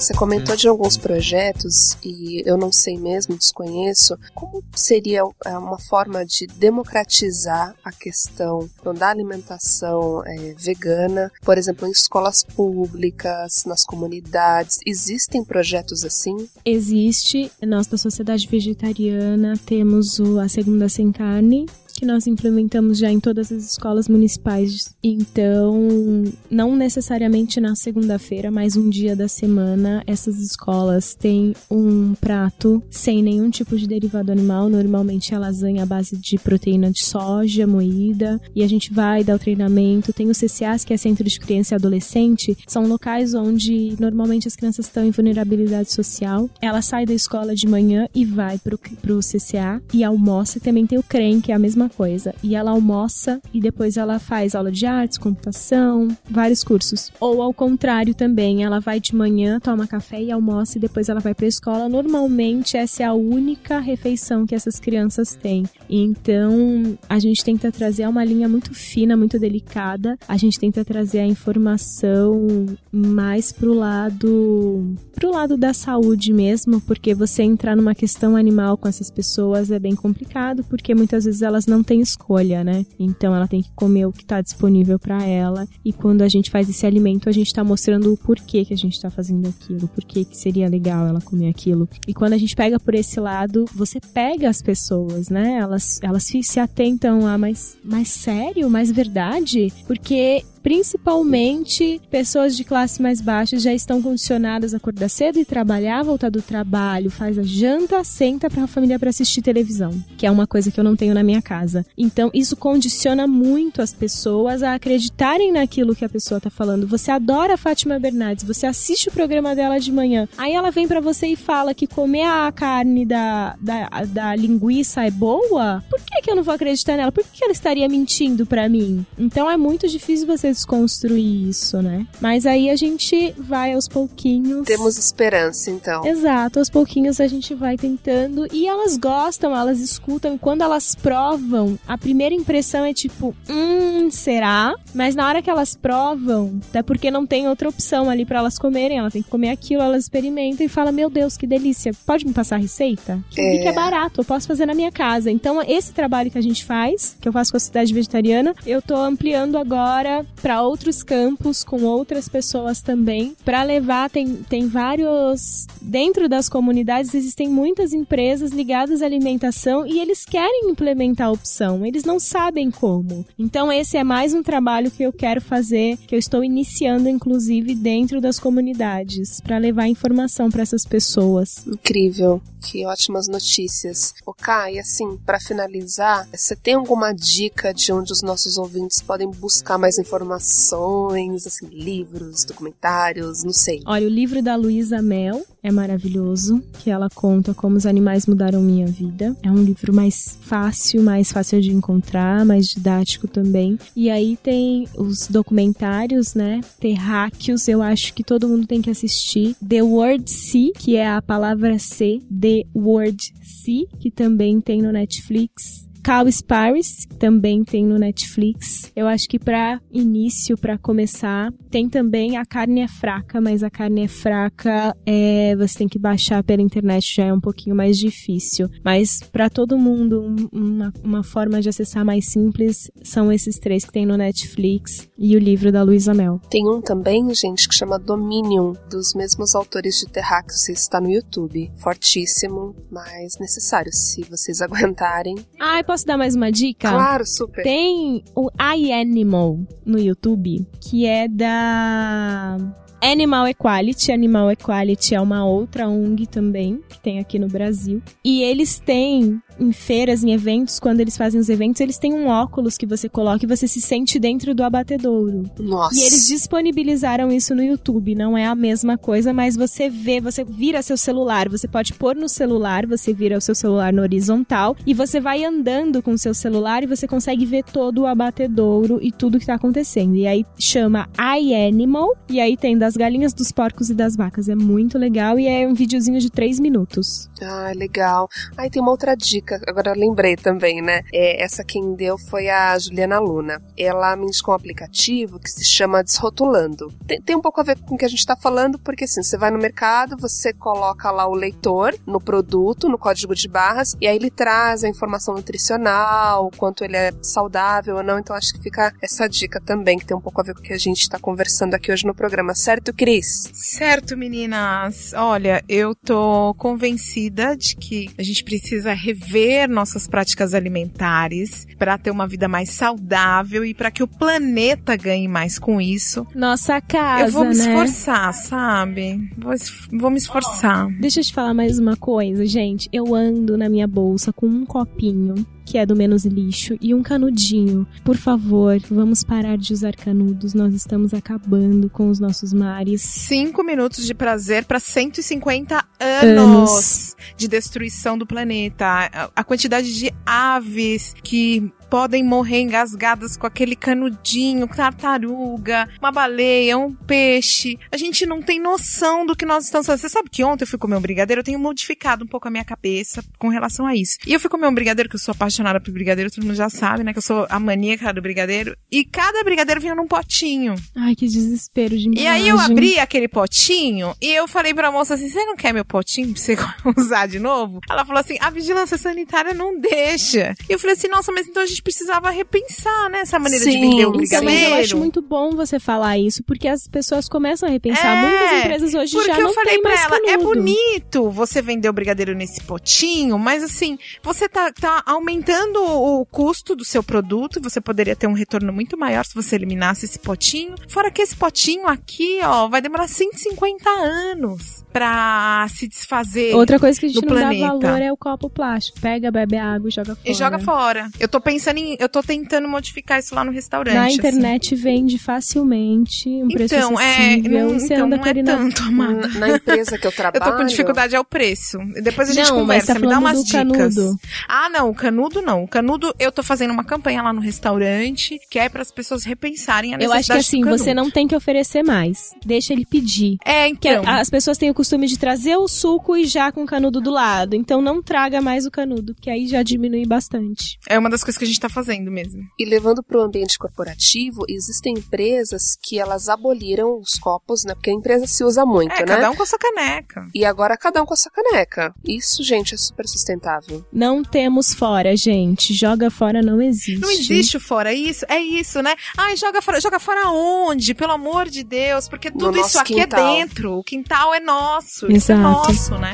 Você comentou de alguns projetos e eu não sei mesmo, desconheço. Como seria é, uma forma de democratizar a questão da alimentação é, vegana, por exemplo, em escolas públicas, nas comunidades? Existem projetos assim? Existe. Nós da Sociedade Vegetariana temos A Segunda Sem Carne, que nós implementamos já em todas as escolas municipais. Então, não necessariamente na segunda-feira, mas um dia da semana, essas escolas têm um prato sem nenhum tipo de derivado animal. Normalmente é lasanha à base de proteína de soja moída. E a gente vai dar o treinamento. Tem o CCAs, que é Centro de Criança e Adolescente. São locais onde normalmente as crianças estão em vulnerabilidade social. Ela sai da escola de manhã e vai pro, pro CCA e almoça. Também tem o CREM, que é a mesma coisa. E ela almoça e depois ela faz aula de artes, computação, vários cursos. Ou ao contrário também, ela vai de manhã, toma café e almoça e depois ela vai para a escola. Normalmente essa é a única refeição que essas crianças têm. Então, a gente tenta trazer uma linha muito fina, muito delicada. A gente tenta trazer a informação mais pro lado pro lado da saúde mesmo, porque você entrar numa questão animal com essas pessoas é bem complicado, porque muitas vezes elas não têm escolha, né? Então ela tem que comer o que está disponível para ela. E quando a gente faz esse alimento, a gente está mostrando o porquê que a gente está fazendo aquilo, porquê que seria legal ela comer aquilo. E quando a gente pega por esse lado, você pega as pessoas, né? Elas, elas se atentam a mais, mais sério, mais verdade, porque principalmente pessoas de classe mais baixa já estão condicionadas a acordar cedo e trabalhar, voltar do trabalho, faz a janta, senta para a família para assistir televisão, que é uma coisa que eu não tenho na minha casa. Então, isso condiciona muito as pessoas a acreditarem naquilo que a pessoa está falando. Você adora a Fátima Bernardes, você assiste o programa dela de manhã, aí ela vem para você e fala que comer a carne da, da, da linguiça é boa? Por que, que eu não vou acreditar nela? Por que, ela estaria mentindo para mim? Então, é muito difícil você desconstruir isso, né? Mas aí a gente vai aos pouquinhos. Temos esperança, então. Exato, aos pouquinhos a gente vai tentando e elas gostam, elas escutam e quando elas provam, a primeira impressão é tipo, hum, será? Mas na hora que elas provam, até porque não tem outra opção ali para elas comerem, ela tem que comer aquilo, elas experimentam e fala, meu Deus, que delícia, pode me passar a receita? É. E que é barato, eu posso fazer na minha casa. Então, esse trabalho que a gente faz, que eu faço com a cidade vegetariana, eu tô ampliando agora para outros campos com outras pessoas também, para levar tem, tem vários dentro das comunidades existem muitas empresas ligadas à alimentação e eles querem implementar a opção, eles não sabem como. Então esse é mais um trabalho que eu quero fazer, que eu estou iniciando inclusive dentro das comunidades, para levar informação para essas pessoas. Incrível, que ótimas notícias. O Kai, assim, para finalizar, você tem alguma dica de onde os nossos ouvintes podem buscar mais informação informações, assim, livros, documentários, não sei. Olha, o livro da Luísa Mel é maravilhoso, que ela conta como os animais mudaram minha vida. É um livro mais fácil, mais fácil de encontrar, mais didático também. E aí tem os documentários, né? Terráqueos, eu acho que todo mundo tem que assistir. The Word See, que é a palavra C, The Word See, que também tem no Netflix. Cowspiracy, também tem no Netflix. Eu acho que para início, para começar, tem também A Carne é Fraca, mas a carne é fraca é você tem que baixar pela internet, já é um pouquinho mais difícil. Mas para todo mundo, uma, uma forma de acessar mais simples são esses três que tem no Netflix e o livro da Luísa Mel. Tem um também, gente, que chama Dominion, dos mesmos autores de Terráqueos, está no YouTube. Fortíssimo, mas necessário, se vocês aguentarem. Ah, posso dar mais uma dica? Claro, super. Tem o iAnimal no YouTube, que é da Animal Equality. Animal Equality é uma outra ONG também, que tem aqui no Brasil. E eles têm em feiras, em eventos, quando eles fazem os eventos, eles têm um óculos que você coloca e você se sente dentro do abatedouro. Nossa. E eles disponibilizaram isso no YouTube. Não é a mesma coisa, mas você vê, você vira seu celular. Você pode pôr no celular, você vira o seu celular no horizontal e você vai andando com o seu celular e você consegue ver todo o abatedouro e tudo que tá acontecendo. E aí chama iAnimal e aí tem das galinhas, dos porcos e das vacas. É muito legal e é um videozinho de 3 minutos. Ah, legal. Aí tem uma outra dica agora eu lembrei também, né? É, essa quem deu foi a Juliana Luna. Ela me indicou um aplicativo que se chama Desrotulando. Tem, tem um pouco a ver com o que a gente tá falando, porque assim, você vai no mercado, você coloca lá o leitor no produto, no código de barras, e aí ele traz a informação nutricional, quanto ele é saudável ou não. Então acho que fica essa dica também, que tem um pouco a ver com o que a gente tá conversando aqui hoje no programa, certo, Cris? Certo, meninas. Olha, eu tô convencida de que a gente precisa rever rever nossas práticas alimentares para ter uma vida mais saudável e para que o planeta ganhe mais com isso. Nossa casa, Eu vou me né? esforçar, sabe? Vou, vou me esforçar. Deixa eu te falar mais uma coisa, gente. Eu ando na minha bolsa com um copinho, que é do menos lixo, e um canudinho. Por favor, vamos parar de usar canudos. Nós estamos acabando com os nossos mares. Cinco minutos de prazer para 150 anos, Anos. de destruição do planeta. A- A quantidade de aves que podem morrer engasgadas com aquele canudinho, tartaruga, uma baleia, um peixe. A gente não tem noção do que nós estamos fazendo. Você sabe que ontem eu fui comer um brigadeiro, eu tenho modificado um pouco a minha cabeça com relação a isso. E eu fui comer um brigadeiro, que eu sou apaixonada por brigadeiro, todo mundo já sabe, né? Que eu sou a maníaca do brigadeiro. E cada brigadeiro vinha num potinho. Ai, que desespero de E aí eu abri aquele potinho e eu falei pra moça assim: você não quer meu potinho pra você usar de novo? Ela falou assim: a vigilância sanitária não deixa. E eu falei assim: nossa, mas então a gente precisava repensar, né? Essa maneira de Sim, vender o então, Então, mas brigadeiro. eu acho muito bom você falar isso, porque as pessoas começam a repensar. É, Muitas empresas hoje Porque já eu não falei têm pra mais ela, é canudo. bonito você vender o brigadeiro nesse potinho, mas assim, você tá, tá aumentando o custo do seu produto você poderia ter um retorno muito maior se você eliminasse esse potinho. Fora que esse potinho aqui, ó, vai demorar 150 anos pra se desfazer. Outra coisa que a gente não planeta. dá valor é o copo plástico. Pega, bebe água e joga fora. E joga fora. Eu tô pensando em. Eu tô tentando modificar isso lá no restaurante. Na assim. internet vende facilmente, um preço Então, é. acessível. Não, e você então, anda não é tanto, amada. Na, na empresa que eu Eu trabalho. tô com dificuldade é o preço. Depois a gente Não, mas conversa, tá me dá umas do dicas. canudo. Ah, não, o canudo não. O canudo, eu tô fazendo uma campanha lá no restaurante que é para as pessoas repensarem a Eu necessidade acho que assim, você não tem que oferecer mais. Deixa ele pedir. É, Que então. a- as pessoas têm o costume de trazer o suco e já com o canudo do lado. Então não traga mais o canudo, que aí já diminui bastante. É uma das coisas que a gente tá fazendo mesmo. E levando para o ambiente corporativo, existem empresas que elas aboliram os copos, né? Porque a empresa se usa muito, É, né? cada um com a sua caneca. E agora cada um com a sua caneca. Isso, gente, é super sustentável. Não temos fora, gente. Joga fora não existe. Não existe o fora isso, é isso, né? Ai, joga fora, joga fora onde? Pelo amor de Deus, porque tudo nosso isso aqui quintal. é dentro. O quintal é nosso, isso é Exato. nosso, né?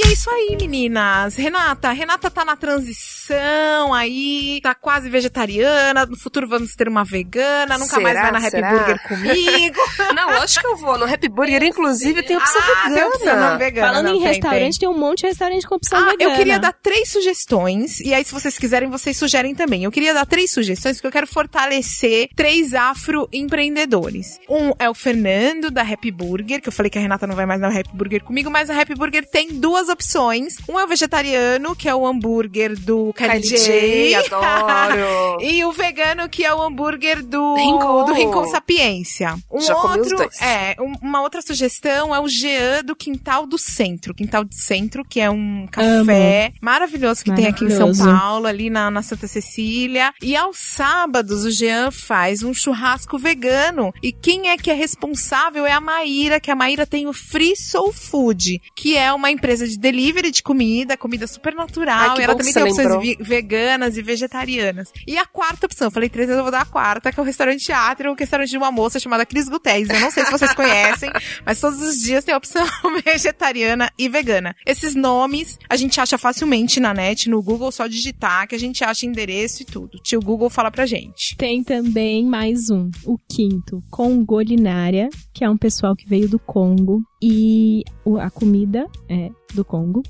E é isso aí, meninas. Renata, Renata tá na transição aí, tá quase vegetariana. No futuro vamos ter uma vegana, nunca Será? mais vai na Happy Será? Burger comigo. Não, lógico que eu vou. No Happy Burger, inclusive, tem opção ah, tem vegana. opção não vegana. Falando não, em tem, restaurante, tem. um monte de restaurante com opção Ah, vegana. eu queria dar três sugestões, e aí se vocês quiserem, vocês sugerem também. Eu queria dar três sugestões, porque eu quero fortalecer três afro-empreendedores. Um é o Fernando, da Happy Burger, que eu falei que a Renata não vai mais na Happy Burger comigo, mas a Happy Burger tem duas opções versões. Um é o vegetariano, que é o hambúrguer do Kylie Kylie J. J, adoro. E o vegano, que é o hambúrguer do Rincon. do Rincon Sapiência. Um Já outro, é, um- uma outra sugestão é o Jean do Quintal do Centro. Quintal do Centro, que é um café maravilhoso que tem aqui em São Maravilhoso. Paulo, ali na, na Santa Cecília. E aos sábados, o Jean faz um churrasco vegano. E quem é que é responsável é a Maíra, que a Maíra tem o Free Soul Food, que é uma empresa de delivery de comida, comida super natural. Ai, e ela também tem opções lembrou. veganas e vegetarianas. E a quarta opção, eu falei três vezes, eu vou dar a quarta, que é o restaurante teatro, um restaurante de uma moça chamada Cris Gutéis. Eu não sei se vocês conhecem, mas todos os dias tem a opção vegetariana e vegana. Esses nomes a gente acha facilmente na net, no Google, só digitar, que a gente acha endereço e tudo. Tio Google fala pra gente. Tem também mais um, o quinto, Congolinária, que é um pessoal que veio do Congo. E o- a comida é do Congo.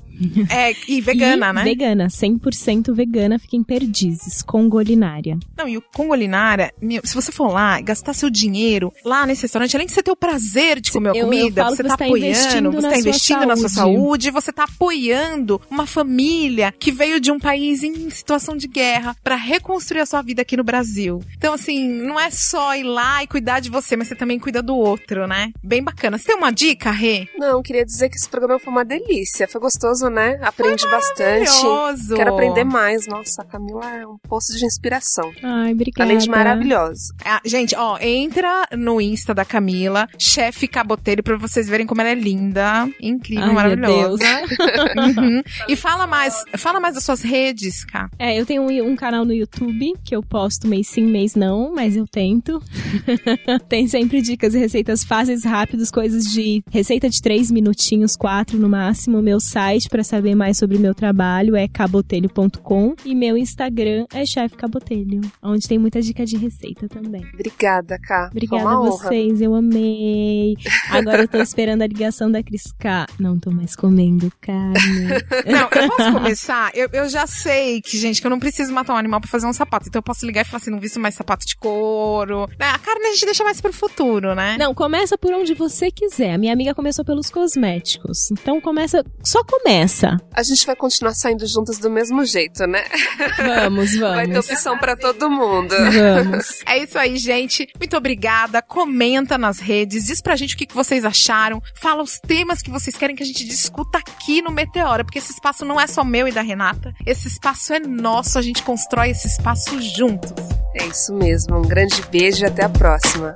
É, e vegana, E né? Vegana, 100% vegana, fica em Perdizes, Congolinária. Não, e o Congolinara, meu, se você for lá e gastar seu dinheiro lá nesse restaurante, além de você ter o prazer de comer a Eu- eu comida, você tá você tá apoiando, investindo você na tá sua investindo na sua saúde. saúde, você tá apoiando uma família que veio de um país em situação de guerra pra reconstruir a sua vida aqui no Brasil. Então, assim, não é só ir lá e cuidar de você, mas você também cuida do outro, né? Bem bacana. Você tem uma dica, Rê? Não, queria dizer que esse programa foi uma delícia. Foi gostoso, né? Aprendi bastante. Maravilhoso. Quero aprender mais. Nossa, a Camila é um poço de inspiração. Ai, obrigada. Além de maravilhosa. Ah, gente, ó, entra no Insta da Camila, chefe Cabotelho, pra vocês verem como ela é linda, incrível, Ai, meu maravilhosa. Deus. Uhum. E fala mais, fala mais das suas redes, Cá. É, eu tenho um, um canal no YouTube que eu posto mês sim, mês não, mas eu tento. Tem sempre dicas e receitas fáceis, rápidas, coisas de receita de três minutinhos, quatro no máximo. Meu site para saber mais sobre o meu trabalho é cabotelho.com e meu Instagram é chefe cabotelho, onde tem muita dica de receita também. Obrigada, Cá. Obrigada a uma honra. vocês, eu amei. Agora eu tô esperando a ligação da Cris K. Não tô mais comendo carne. Não, eu posso começar? Eu, eu já sei que, gente, que eu não preciso matar um animal pra fazer um sapato. Então eu posso ligar e falar assim, não visto mais sapato de couro. Né? A carne a gente deixa mais pro futuro, né? Não, começa por onde você quiser. A minha amiga começou pelos cosméticos. Então começa, só começa. A gente vai continuar saindo juntas do mesmo jeito, né? Vamos, Vai ter vamos. opção pra todo mundo. Vamos. É isso aí, gente. Muito obrigada. Comenta nas redes, diz pra gente o que, que vocês acharam. Fala os temas que vocês querem que a gente discuta aqui no Meteora, porque esse espaço não é só meu e da Renata. Esse espaço é nosso, a gente constrói esse espaço juntos. É isso mesmo. Um grande beijo e até a próxima.